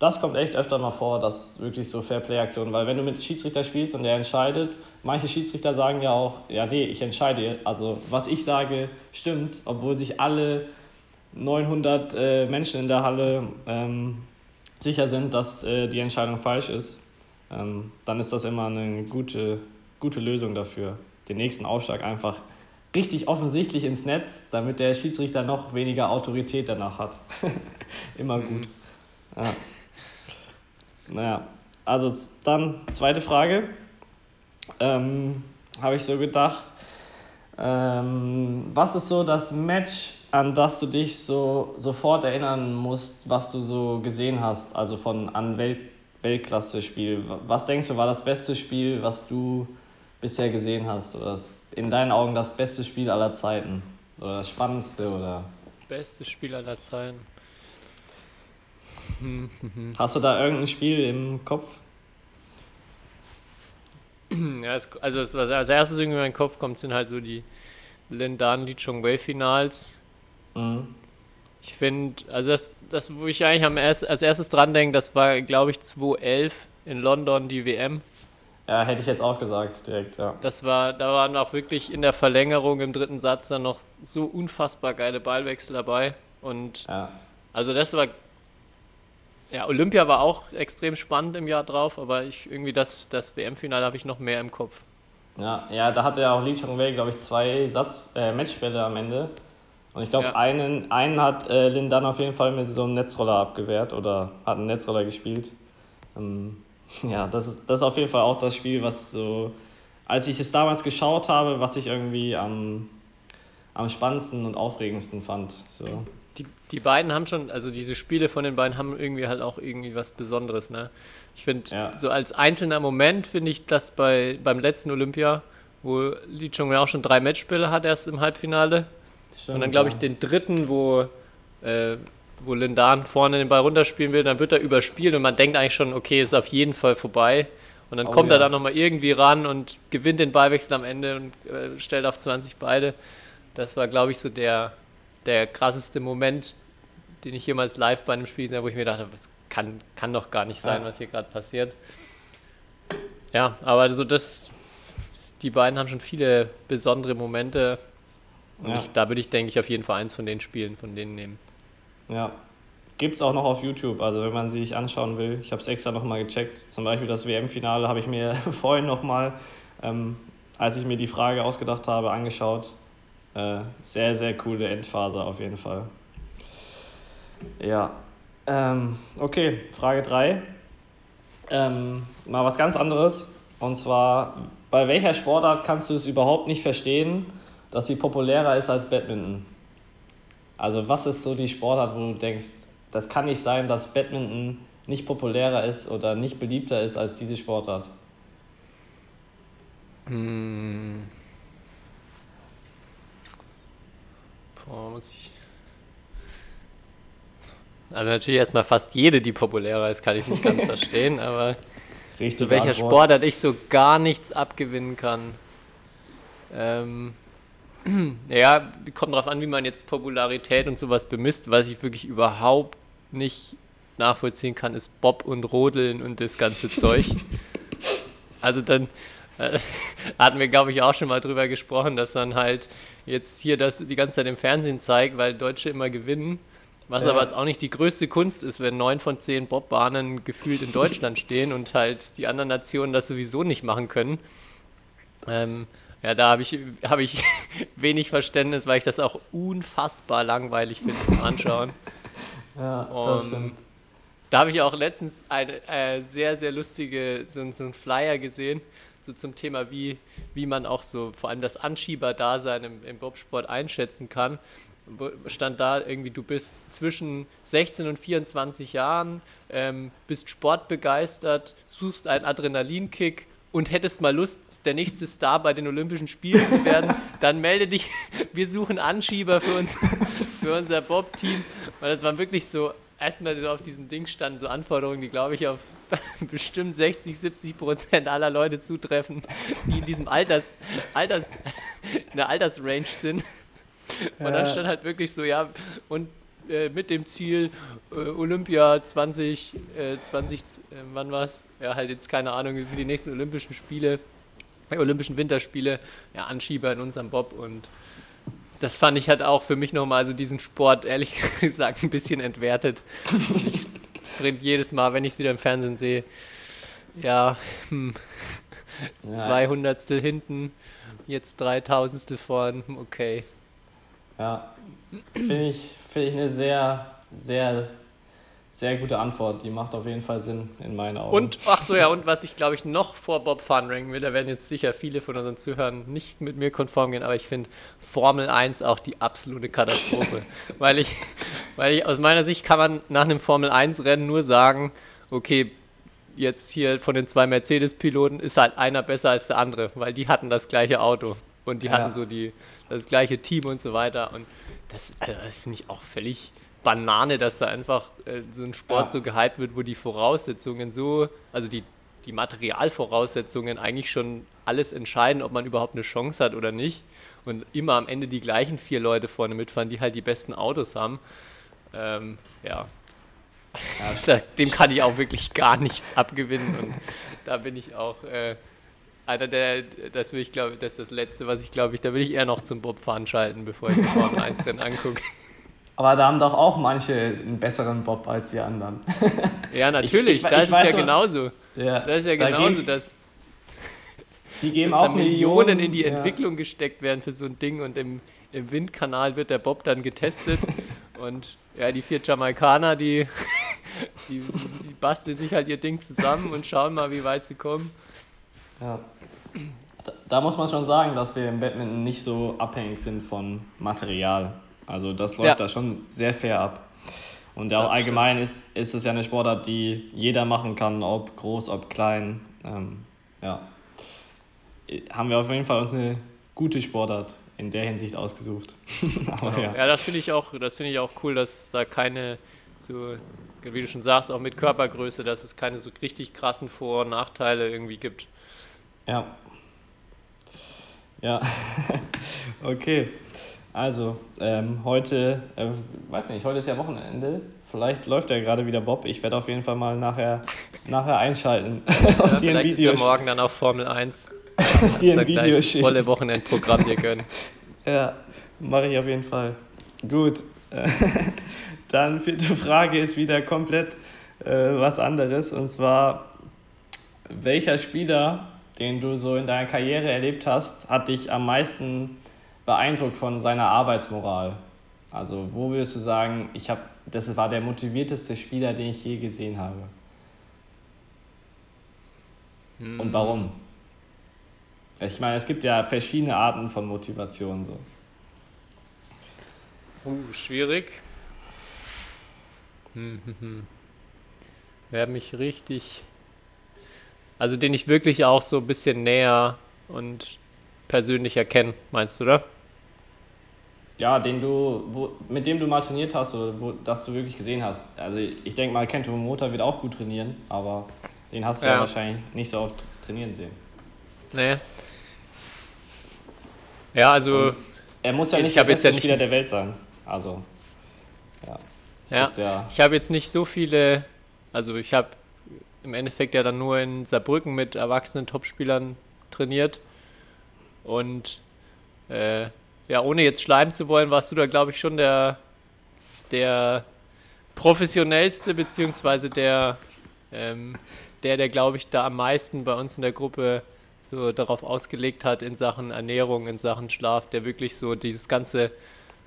S5: das kommt echt öfter mal vor, dass wirklich so Fairplay-Aktionen, weil wenn du mit Schiedsrichter spielst und der entscheidet, manche Schiedsrichter sagen ja auch, ja nee, ich entscheide, also was ich sage stimmt, obwohl sich alle 900 äh, Menschen in der Halle ähm, sicher sind, dass äh, die Entscheidung falsch ist, ähm, dann ist das immer eine gute, gute Lösung dafür. Den nächsten Aufschlag einfach richtig offensichtlich ins Netz, damit der Schiedsrichter noch weniger Autorität danach hat. immer gut. Ja. Naja, also dann zweite Frage. Ähm, Habe ich so gedacht. Ähm, was ist so das Match, an das du dich so sofort erinnern musst, was du so gesehen hast, also von an Welt, Weltklasse-Spiel? Was denkst du, war das beste Spiel, was du bisher gesehen hast? Oder das, in deinen Augen das beste Spiel aller Zeiten? Oder das spannendste? Oder
S4: Beste Spiel aller Zeiten.
S5: Hast du da irgendein Spiel im Kopf?
S4: Ja, es, also es, was als erstes irgendwie in meinen Kopf kommt, sind halt so die Lindan Li Chongwei Finals.
S5: Mhm.
S4: Ich finde, also das, das, wo ich eigentlich am erst, als erstes dran denke, das war, glaube ich, 2011 in London die WM.
S5: Ja, hätte ich jetzt auch gesagt, direkt, ja.
S4: Das war, da waren auch wirklich in der Verlängerung im dritten Satz dann noch so unfassbar geile Ballwechsel dabei. Und
S5: ja.
S4: also das war. Ja, Olympia war auch extrem spannend im Jahr drauf, aber ich irgendwie das, das WM-Finale habe ich noch mehr im Kopf.
S5: Ja, ja, da hatte ja auch Lee Chong-Wei, glaube ich, zwei Satz, äh, Matchbälle am Ende. Und ich glaube,
S4: Ja.
S5: einen, einen hat äh, Lin dann auf jeden Fall mit so einem Netzroller abgewehrt oder hat einen Netzroller gespielt. Ähm, ja, das ist, das ist auf jeden Fall auch das Spiel, was so, als ich es damals geschaut habe, was ich irgendwie am, am spannendsten und aufregendsten fand. So.
S4: Die, die beiden haben schon, also diese Spiele von den beiden haben irgendwie halt auch irgendwie was Besonderes, ne? Ich finde,
S5: Ja.
S4: so als einzelner Moment finde ich das bei, beim letzten Olympia, wo Lee Chong auch schon drei Matchspiele hat, erst im Halbfinale.
S5: Stimmt,
S4: Und dann glaube ich
S5: ja.
S4: den dritten, wo, äh, wo Lindan vorne den Ball runterspielen will, dann wird er überspielt und man denkt eigentlich schon, okay, ist auf jeden Fall vorbei. Und dann
S5: Oh
S4: kommt
S5: ja.
S4: er dann nochmal irgendwie ran und gewinnt den Ballwechsel am Ende und äh, stellt auf 20 beide. Das war, glaube ich, so der, der krasseste Moment, den ich jemals live bei einem Spiel gesehen habe, wo ich mir dachte, das kann, kann doch gar nicht sein, was hier gerade passiert. Ja, aber so das, die beiden haben schon viele besondere Momente. Und
S5: Ja.
S4: ich, da würde ich, denke ich, auf jeden Fall eins von den Spielen von denen nehmen.
S5: Ja. Gibt es auch noch auf YouTube, also wenn man sich anschauen will. Ich habe es extra nochmal gecheckt. Zum Beispiel das WM-Finale habe ich mir vorhin nochmal, ähm, als ich mir die Frage ausgedacht habe, angeschaut. Äh, sehr, sehr coole Endphase auf jeden Fall. Ja. Ähm, okay, Frage 3. Ähm, mal was ganz anderes. Und zwar, bei welcher Sportart kannst du es überhaupt nicht verstehen, dass sie populärer ist als Badminton? Also was ist so die Sportart, wo du denkst, das kann nicht sein, dass Badminton nicht populärer ist oder nicht beliebter ist als diese Sportart?
S4: Boah, muss ich. Also natürlich erstmal fast jede, die populärer ist, kann ich nicht ganz verstehen, aber
S5: Richtig.
S4: zu welcher Sportart ich so gar nichts abgewinnen kann. Ähm, ja, kommt drauf an, wie man jetzt Popularität und sowas bemisst. Was ich wirklich überhaupt nicht nachvollziehen kann, ist Bob und Rodeln und das ganze Zeug. Also dann hatten wir, glaube ich, auch schon mal drüber gesprochen, dass man halt jetzt hier das die ganze Zeit im Fernsehen zeigt, weil Deutsche immer gewinnen. Was
S5: Ja.
S4: aber jetzt auch nicht die größte Kunst ist, wenn neun von zehn Bobbahnen gefühlt in Deutschland stehen und halt die anderen Nationen das sowieso nicht machen können. Ähm, ja, da habe ich, hab ich wenig Verständnis, weil ich das auch unfassbar langweilig finde zum Anschauen.
S5: Ja,
S4: Und Da habe ich auch letztens eine äh, sehr, sehr lustige, so, so einen Flyer gesehen, so zum Thema, wie, wie man auch so vor allem das Anschieber-Dasein im, im Bobsport einschätzen kann. Stand da irgendwie, du bist zwischen 16 und 24 Jahren, ähm, bist sportbegeistert, suchst einen Adrenalinkick und hättest mal Lust, der nächste Star bei den Olympischen Spielen zu werden, dann melde dich. Wir suchen Anschieber für, uns, für unser Bob-Team. Weil das waren wirklich so, erstmal so auf diesem Ding standen so Anforderungen, die glaube ich auf bestimmt 60, 70 Prozent aller Leute zutreffen, die in diesem Alters, Alters, in der Altersrange sind. Und dann stand halt wirklich so, ja, und äh, mit dem Ziel äh, Olympia 20, äh, 20, äh, wann war's? Ja, halt jetzt keine Ahnung, für die nächsten Olympischen Spiele, äh, Olympischen Winterspiele, ja, Anschieber in unserem Bob und das fand ich halt auch für mich nochmal so diesen Sport, ehrlich gesagt, ein bisschen entwertet. Ich finde jedes Mal, wenn ich es wieder im Fernsehen sehe, ja, hm,
S5: ja,
S4: zwei Hundertstel hinten, jetzt dreitausendstel vorn, okay.
S5: Ja, finde ich, find ich eine sehr, sehr, sehr gute Antwort. Die macht auf jeden Fall Sinn in meinen Augen.
S4: Und, ach so, ja, und was ich glaube ich noch vor Bob Fun ranken will, da werden jetzt sicher viele von unseren Zuhörern nicht mit mir konform gehen, aber ich finde Formel 1 auch die absolute Katastrophe. weil ich, weil ich, aus meiner Sicht kann man nach einem Formel 1 Rennen nur sagen, okay, jetzt hier von den zwei Mercedes-Piloten ist halt einer besser als der andere, weil die hatten das gleiche Auto und die
S5: Ja.
S4: hatten so die, das gleiche Team und so weiter. Und das, also das finde ich auch völlig Banane, dass da einfach äh, so ein Sport
S5: Ja.
S4: so gehypt wird, wo die Voraussetzungen so, also die, die Materialvoraussetzungen eigentlich schon alles entscheiden, ob man überhaupt eine Chance hat oder nicht. Und immer am Ende die gleichen vier Leute vorne mitfahren, die halt die besten Autos haben. Ähm, ja. ja Dem kann ich auch wirklich gar nichts abgewinnen und da bin ich auch äh, einer der, das will ich glaube, das ist das Letzte, was ich glaube ich, da will ich eher noch zum Bobfahren schalten, bevor ich den Formel 1 Rennen angucke.
S5: Aber da haben doch auch manche einen besseren Bob als die anderen.
S4: Ja, natürlich, ich, ich, das ich ist ja nur, genauso. Ja, das ist ja genauso, geben, dass
S5: die geben auch Millionen,
S4: Millionen in die Entwicklung gesteckt werden für so ein Ding und im, im Windkanal wird der Bob dann getestet und ja, die vier Jamaikaner, die, die, die basteln sich halt ihr Ding zusammen und schauen mal, wie weit sie kommen.
S5: Ja. Da, da muss man schon sagen, dass wir im Badminton nicht so abhängig sind von Material. Also das läuft ja. da schon sehr fair ab. Und auch allgemein ist, ist es ja eine Sportart, die jeder machen kann, ob groß, ob klein. Ähm, ja. Haben wir auf jeden Fall uns eine gute Sportart in der Hinsicht ausgesucht.
S4: Aber, genau. ja. ja, das finde ich auch, ich auch cool, dass da keine, so, wie du schon sagst, auch mit Körpergröße, dass es keine so richtig krassen Vor- und Nachteile irgendwie gibt.
S5: Ja. Ja. okay. Also, ähm, heute, äh, weiß nicht, heute ist ja Wochenende. Vielleicht läuft ja gerade wieder Bob. Ich werde auf jeden Fall mal nachher, nachher einschalten.
S4: Ja, und dir vielleicht ist ja morgen dann auch Formel 1.
S5: dir ein Video schicken.
S4: volle Wochenendprogramm dir gönnen.
S5: ja, mache ich auf jeden Fall. Gut. dann vierte Frage ist wieder komplett äh, was anderes. Und zwar, welcher Spieler, den du so in deiner Karriere erlebt hast, hat dich am meisten beeindruckt von seiner Arbeitsmoral? Also wo würdest du sagen, ich habe, das war der motivierteste Spieler, den ich je gesehen habe? Hm. Und warum? Ich meine, es gibt ja verschiedene Arten von Motivation so.
S4: Uh, schwierig. Hm, hm, hm. Wer mich richtig, also den ich wirklich auch so ein bisschen näher und persönlicher kennen, meinst du, oder?
S5: Ja, den du, wo, mit dem du mal trainiert hast oder wo, das du wirklich gesehen hast. Also ich denke mal, Kento Momota wird auch gut trainieren, aber den hast du ja, ja wahrscheinlich nicht so oft trainieren sehen.
S4: Nee. Ja, also. Und
S5: er muss ja nicht der beste ja Spieler der Welt sein. Also.
S4: Ja. Ja, ja. Ich habe jetzt nicht so viele. Also ich habe im Endeffekt ja dann nur in Saarbrücken mit erwachsenen Topspielern trainiert. Und äh, ja, ohne jetzt schleimen zu wollen, warst du da, glaube ich, schon der, der professionellste, beziehungsweise der, ähm, der, der, glaube ich, da am meisten bei uns in der Gruppe so darauf ausgelegt hat in Sachen Ernährung, in Sachen Schlaf, der wirklich so dieses ganze,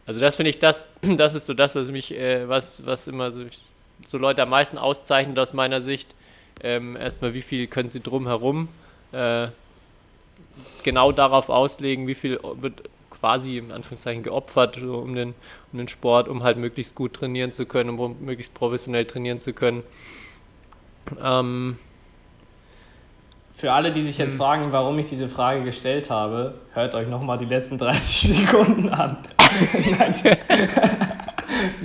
S4: also das finde ich, das, das ist so das, was mich, äh, was, was immer so, so Leute am meisten auszeichnet aus meiner Sicht. Ähm, erstmal, wie viel können sie drumherum äh, genau darauf auslegen, wie viel wird quasi in Anführungszeichen geopfert so um, den, um den Sport, um halt möglichst gut trainieren zu können, um möglichst professionell trainieren zu können. Ähm,
S5: Für alle, die sich jetzt hm. fragen, warum ich diese Frage gestellt habe, hört euch nochmal die letzten 30 Sekunden an. Nein,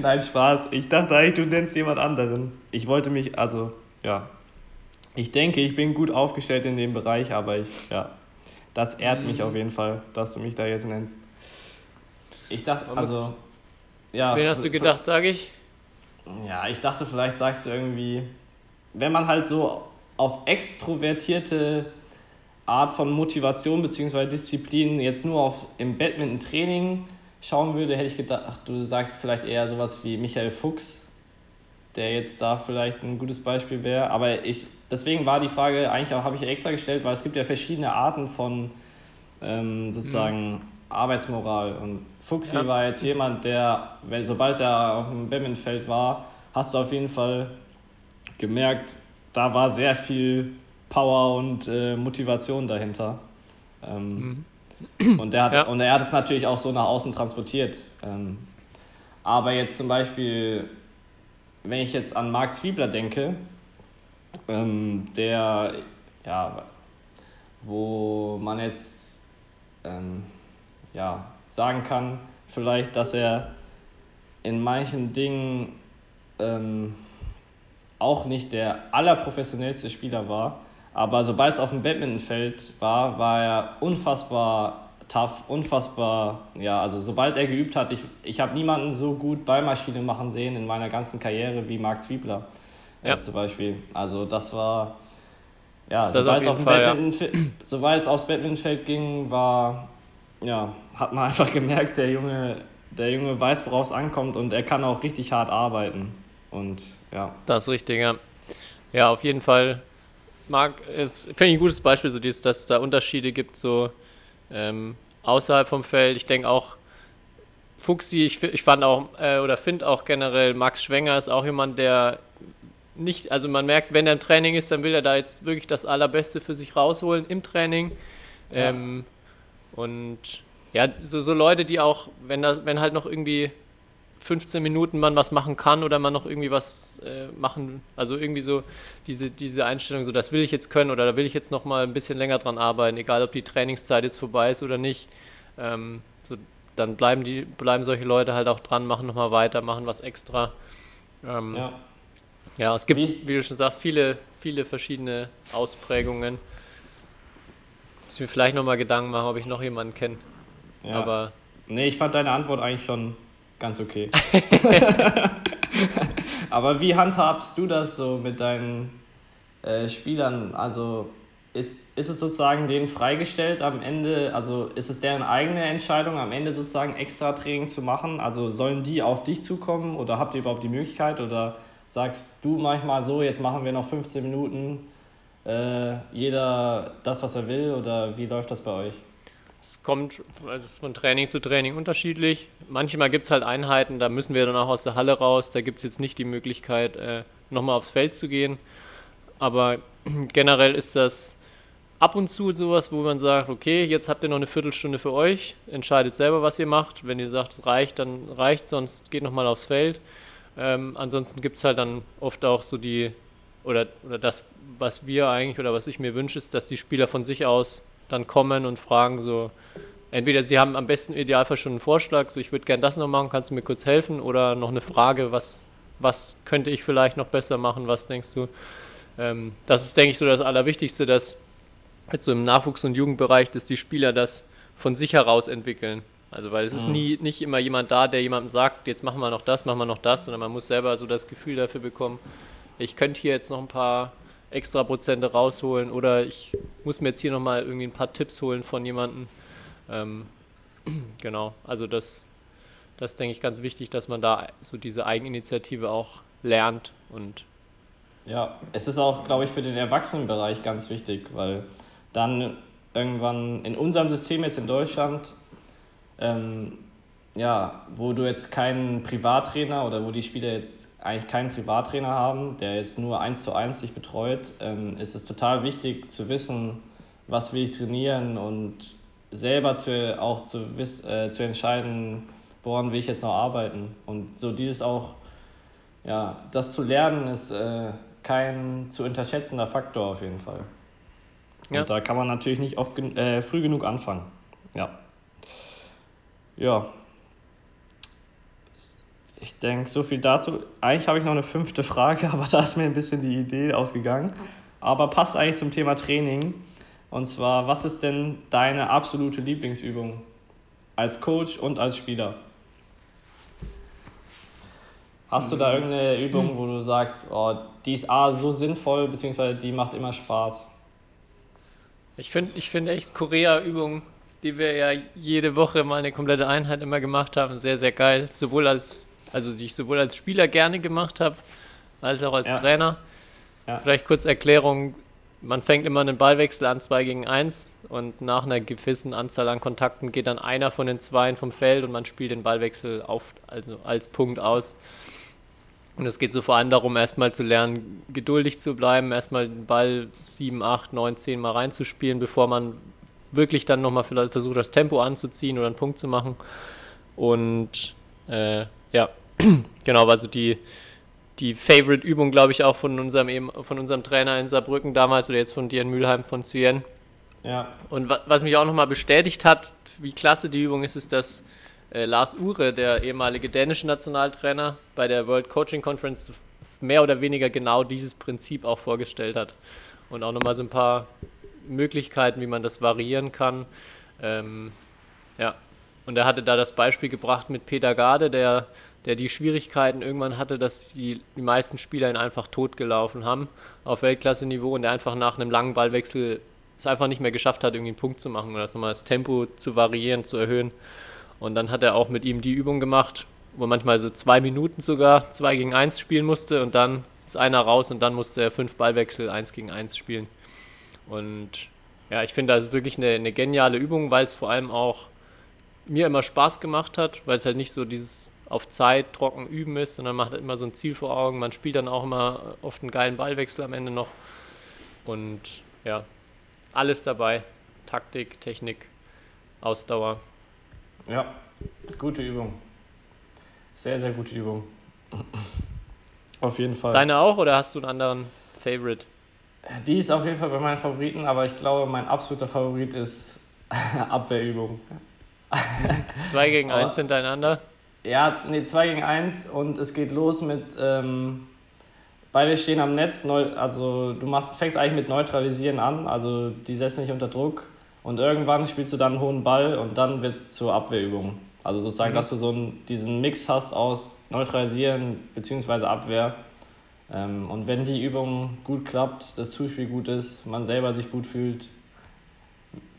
S5: Nein, Spaß. Ich dachte eigentlich, du nennst jemand anderen. Ich wollte mich, also, ja. Ich denke, ich bin gut aufgestellt in dem Bereich, aber ich, ja, das ehrt mich auf mhm. jeden Fall, dass du mich da jetzt nennst. Ich dachte, also.
S4: Ja, Wen hast du gedacht, sage ich?
S5: Ja, ich dachte, vielleicht sagst du irgendwie, wenn man halt so auf extrovertierte Art von Motivation bzw. Disziplin jetzt nur auf im Badminton-Training schauen würde, hätte ich gedacht, du sagst vielleicht eher sowas wie Michael Fuchs, der jetzt da vielleicht ein gutes Beispiel wäre. Aber ich, deswegen war die Frage eigentlich auch, habe ich extra gestellt, weil es gibt ja verschiedene Arten von ähm, sozusagen mhm. Arbeitsmoral. Und Fuchsi ja. war jetzt jemand, der, wenn, sobald er auf dem Badmintonfeld war, hast du auf jeden Fall gemerkt, da war sehr viel Power und äh, Motivation dahinter. Ähm, mhm. und, der hat, ja. und er hat es natürlich auch so nach außen transportiert. Ähm, aber jetzt zum Beispiel wenn ich jetzt an Marc Zwiebler denke, ähm, der, ja, wo man jetzt ähm, ja, sagen kann, vielleicht, dass er in manchen Dingen ähm, auch nicht der allerprofessionellste Spieler war, aber sobald es auf dem Badmintonfeld war, war er unfassbar tough, unfassbar. Ja, also sobald er geübt hat, ich, ich habe niemanden so gut Ballmaschine machen sehen in meiner ganzen Karriere wie Marc Zwiebler äh,
S4: Ja.
S5: zum Beispiel. Also das war, ja, sobald es, auf
S4: Fall, ja.
S5: Sobald es aufs Badmintonfeld ging, war, ja, hat man einfach gemerkt, der Junge, der Junge weiß, worauf es ankommt und er kann auch richtig hart arbeiten. Und ja,
S4: Das ist richtig, ja. Ja, auf jeden Fall. Marc, ist, finde ich ein gutes Beispiel, so dieses, dass es da Unterschiede gibt, so ähm, außerhalb vom Feld. Ich denke auch, Fuchsi, ich, ich fand auch, äh, oder finde auch generell, Max Schwenger ist auch jemand, der nicht, also man merkt, wenn er im Training ist, dann will er da jetzt wirklich das Allerbeste für sich rausholen im Training. Ähm, und ja, so, so Leute, die auch, wenn, da, wenn halt noch irgendwie 15 Minuten man was machen kann oder man noch irgendwie was äh, machen, also irgendwie so diese, diese Einstellung, so das will ich jetzt können oder da will ich jetzt noch mal ein bisschen länger dran arbeiten, egal ob die Trainingszeit jetzt vorbei ist oder nicht. Ähm, so, dann bleiben die, bleiben solche Leute halt auch dran, machen noch mal weiter, machen was extra. Ähm, ja.
S5: ja.
S4: es gibt,
S5: Wie
S4: wie du schon sagst, viele, viele verschiedene Ausprägungen. Muss mir vielleicht noch mal Gedanken machen, ob ich noch jemanden kenne.
S5: ja.
S4: Aber
S5: Nee, ich fand deine Antwort eigentlich schon ganz okay. Aber wie handhabst du das so mit deinen äh, Spielern? Also ist, ist es sozusagen denen freigestellt am Ende, also ist es deren eigene Entscheidung, am Ende sozusagen extra Training zu machen? Also sollen die auf dich zukommen oder habt ihr überhaupt die Möglichkeit oder sagst du manchmal so, jetzt machen wir noch 15 Minuten, äh, jeder das, was er will oder wie läuft das bei euch?
S4: Es kommt also es von Training zu Training unterschiedlich. Manchmal gibt es halt Einheiten, da müssen wir dann auch aus der Halle raus. Da gibt es jetzt nicht die Möglichkeit, äh, nochmal aufs Feld zu gehen. Aber generell ist das ab und zu sowas, wo man sagt, okay, jetzt habt ihr noch eine Viertelstunde für euch, entscheidet selber, was ihr macht. Wenn ihr sagt, es reicht, dann reicht sonst geht nochmal aufs Feld. Ähm, ansonsten gibt es halt dann oft auch so die, oder, oder das, was wir eigentlich oder was ich mir wünsche, ist, dass die Spieler von sich aus dann kommen und fragen so, entweder sie haben am besten im Idealfall schon einen Vorschlag, so ich würde gern das noch machen, kannst du mir kurz helfen oder noch eine Frage, was, was könnte ich vielleicht noch besser machen, was denkst du? Ähm, das ist, denke ich, so das Allerwichtigste, dass jetzt so im Nachwuchs- und Jugendbereich, dass die Spieler das von sich heraus entwickeln. Also weil es ist nie nicht immer jemand da, der jemandem sagt, jetzt machen wir noch das, machen wir noch das, sondern man muss selber so das Gefühl dafür bekommen, ich könnte hier jetzt noch ein paar extra Prozente rausholen oder ich muss mir jetzt hier nochmal irgendwie ein paar Tipps holen von jemandem. Ähm, genau, also das, das denke ich ganz wichtig, dass man da so diese Eigeninitiative auch lernt und
S5: Ja, es ist auch, glaube ich, für den Erwachsenenbereich ganz wichtig, weil dann irgendwann in unserem System jetzt in Deutschland, ähm, ja, wo du jetzt keinen Privattrainer oder wo die Spieler jetzt eigentlich keinen Privattrainer haben, der jetzt nur eins zu eins dich betreut, ähm, ist es total wichtig zu wissen, was will ich trainieren und selber zu, auch zu, äh, zu entscheiden, woran will ich jetzt noch arbeiten. Und so dieses auch ja, das zu lernen ist äh, kein zu unterschätzender Faktor auf jeden Fall.
S4: Ja.
S5: Und da kann man natürlich nicht oft äh, früh genug anfangen. Ja. Ja. Ich denke, so viel dazu. Eigentlich habe ich noch eine fünfte Frage, aber da ist mir ein bisschen die Idee ausgegangen. Aber passt eigentlich zum Thema Training. Und zwar, was ist denn deine absolute Lieblingsübung als Coach und als Spieler? Hast du da irgendeine Übung, wo du sagst, oh, die ist A, so sinnvoll, beziehungsweise die macht immer Spaß?
S4: Ich finde ich find echt Korea-Übungen, die wir ja jede Woche mal eine komplette Einheit immer gemacht haben, sehr, sehr geil. Sowohl als, also die ich sowohl als Spieler gerne gemacht habe, als auch als
S5: Ja.
S4: Trainer.
S5: Ja.
S4: Vielleicht kurz Erklärung, man fängt immer einen Ballwechsel an 2 gegen 1 und nach einer gewissen Anzahl an Kontakten geht dann einer von den Zweien vom Feld und man spielt den Ballwechsel auf, also als Punkt aus. Und es geht so vor allem darum, erstmal zu lernen, geduldig zu bleiben, erstmal den Ball 7, 8, 9, 10 Mal reinzuspielen, bevor man wirklich dann nochmal vielleicht versucht, das Tempo anzuziehen oder einen Punkt zu machen. Und äh, ja, genau, also die, die Favorite-Übung, glaube ich, auch von unserem, eben, von unserem Trainer in Saarbrücken damals oder jetzt von dir in Mülheim von Cyen.
S5: Ja,
S4: Und wa was mich auch nochmal bestätigt hat, wie klasse die Übung ist, ist, dass äh, Lars Uhre, der ehemalige dänische Nationaltrainer, bei der World Coaching Conference mehr oder weniger genau dieses Prinzip auch vorgestellt hat. Und auch nochmal so ein paar Möglichkeiten, wie man das variieren kann. Ähm, Ja. Und er hatte da das Beispiel gebracht mit Peter Garde, der, der die Schwierigkeiten irgendwann hatte, dass die, die meisten Spieler ihn einfach totgelaufen haben auf Weltklasse-Niveau und der einfach nach einem langen Ballwechsel es einfach nicht mehr geschafft hat, irgendwie einen Punkt zu machen oder das nochmal das Tempo zu variieren, zu erhöhen. Und dann hat er auch mit ihm die Übung gemacht, wo manchmal so zwei Minuten sogar zwei gegen eins spielen musste und dann ist einer raus und dann musste er fünf Ballwechsel eins gegen eins spielen. Und ja, ich finde, das ist wirklich eine, eine geniale Übung, weil es vor allem auch mir immer Spaß gemacht hat, weil es halt nicht so dieses auf Zeit trocken üben ist, sondern man hat immer so ein Ziel vor Augen. Man spielt dann auch immer oft einen geilen Ballwechsel am Ende noch. Und ja, alles dabei. Taktik, Technik, Ausdauer.
S5: Ja, gute Übung. Sehr, sehr gute Übung. Auf jeden Fall.
S4: Deine auch oder hast du einen anderen Favorite?
S5: Die ist auf jeden Fall bei meinen Favoriten, aber ich glaube, mein absoluter Favorit ist Abwehrübung.
S4: 2 gegen 1 hintereinander?
S5: Ja, nee, 2 gegen 1 und es geht los mit, ähm, beide stehen am Netz, neu, also du machst, fängst eigentlich mit Neutralisieren an, also die setzen dich unter Druck und irgendwann spielst du dann einen hohen Ball und dann wird es zur Abwehrübung. Also sozusagen, mhm. dass du so einen, diesen Mix hast aus Neutralisieren bzw. Abwehr. Ähm, und wenn die Übung gut klappt, das Zuspiel gut ist, man selber sich gut fühlt,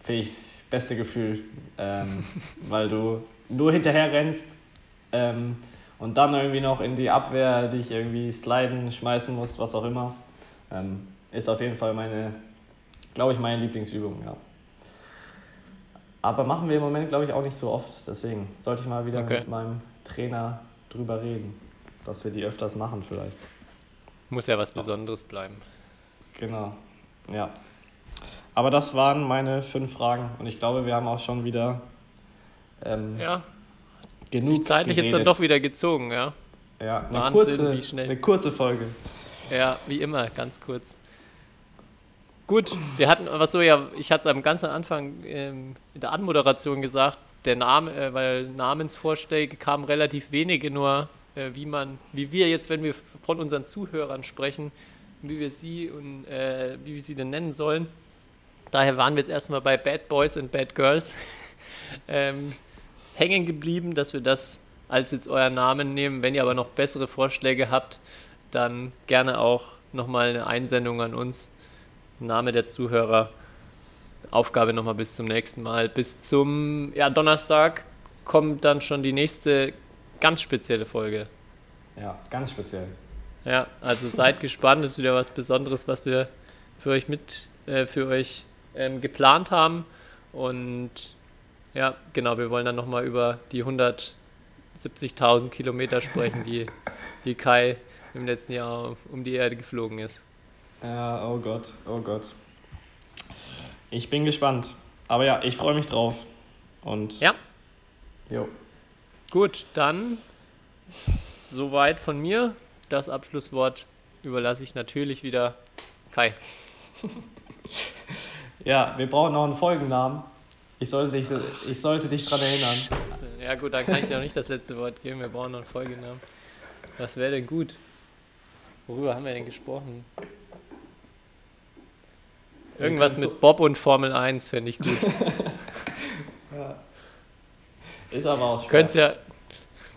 S5: finde ich beste Gefühl, ähm, weil du nur hinterher rennst ähm, und dann irgendwie noch in die Abwehr dich irgendwie sliden, schmeißen musst, was auch immer. Ähm, ist auf jeden Fall meine, glaube ich, meine Lieblingsübung, ja. Aber machen wir im Moment, glaube ich, auch nicht so oft. Deswegen sollte ich mal wieder okay. mit meinem Trainer drüber reden, dass wir die öfters machen vielleicht.
S4: Muss ja was Besonderes bleiben.
S5: Genau, ja. Aber das waren meine fünf Fragen und ich glaube, wir haben auch schon wieder
S4: ähm, ja. genug Sich zeitlich geredet. jetzt dann doch wieder gezogen, ja.
S5: Ja, eine, Wahnsinn, kurze, eine kurze Folge.
S4: Ja, wie immer, ganz kurz. Gut, wir hatten, was so ja, ich hatte es am ganzen Anfang ähm, in der Anmoderation gesagt, der Name, äh, weil Namensvorschläge kamen relativ wenige, nur äh, wie man, wie wir jetzt, wenn wir von unseren Zuhörern sprechen, wie wir sie und äh, wie wir sie denn nennen sollen. Daher waren wir jetzt erstmal bei Bad Boys and Bad Girls ähm, hängen geblieben, dass wir das als jetzt euer Namen nehmen. Wenn ihr aber noch bessere Vorschläge habt, dann gerne auch nochmal eine Einsendung an uns Name der Zuhörer. Aufgabe nochmal bis zum nächsten Mal. Bis zum ja, Donnerstag kommt dann schon die nächste ganz spezielle Folge.
S5: Ja, ganz speziell.
S4: Ja, also seid gespannt. Das ist wieder was Besonderes, was wir für euch mit, äh, für euch ähm, geplant haben. Und ja, genau, wir wollen dann nochmal über die 170.000 Kilometer sprechen, die, die Kai im letzten Jahr um die Erde geflogen ist.
S5: Ja, oh Gott, oh Gott. Ich bin gespannt. Aber ja, ich freue mich drauf. Und.
S4: Ja. Jo. Gut, dann soweit von mir. Das Abschlusswort überlasse ich natürlich wieder Kai.
S5: ja, wir brauchen noch einen Folgennamen. Ich sollte dich, ich sollte dich dran erinnern.
S4: Scheiße. Ja gut, dann kann ich dir noch nicht das letzte Wort geben. Wir brauchen noch einen Folgennamen. Was wäre denn gut? Worüber haben wir denn gesprochen? Irgendwas mit Bob und Formel 1 fände ich gut.
S5: ja. Ist aber auch
S4: schwer. Könnt's ja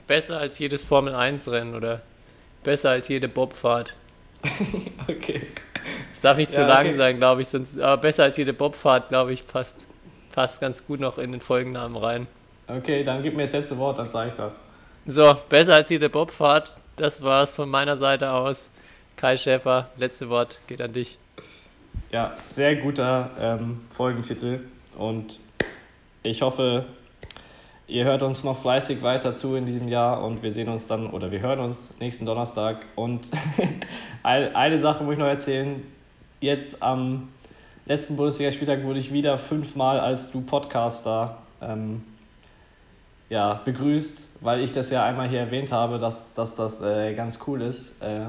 S4: besser als jedes Formel 1 Rennen oder besser als jede Bobfahrt.
S5: okay.
S4: Es darf nicht zu lang okay. sein, glaube ich, sonst, aber besser als jede Bobfahrt, glaube ich, passt, passt ganz gut noch in den Folgennamen rein.
S5: Okay, dann gib mir das letzte Wort, dann sage ich das.
S4: So, besser als jede Bobfahrt, das war's von meiner Seite aus. Kai Schäfer, letzte Wort geht an dich.
S5: Ja, sehr guter ähm, Folgentitel und ich hoffe, ihr hört uns noch fleißig weiter zu in diesem Jahr und wir sehen uns dann oder wir hören uns nächsten Donnerstag. Und eine Sache muss ich noch erzählen. Jetzt am letzten Bundesligaspieltag wurde ich wieder fünfmal als du Podcaster ähm, ja, begrüßt, weil ich das ja einmal hier erwähnt habe, dass, dass das äh, ganz cool ist. Äh,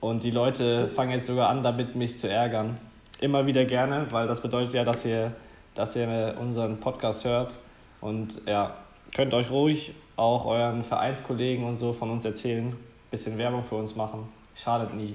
S5: und die Leute fangen jetzt sogar an, damit mich zu ärgern immer wieder gerne, weil das bedeutet ja, dass ihr, dass ihr unseren Podcast hört. Und ja, könnt euch ruhig auch euren Vereinskollegen und so von uns erzählen, bisschen Werbung für uns machen. Schadet nie.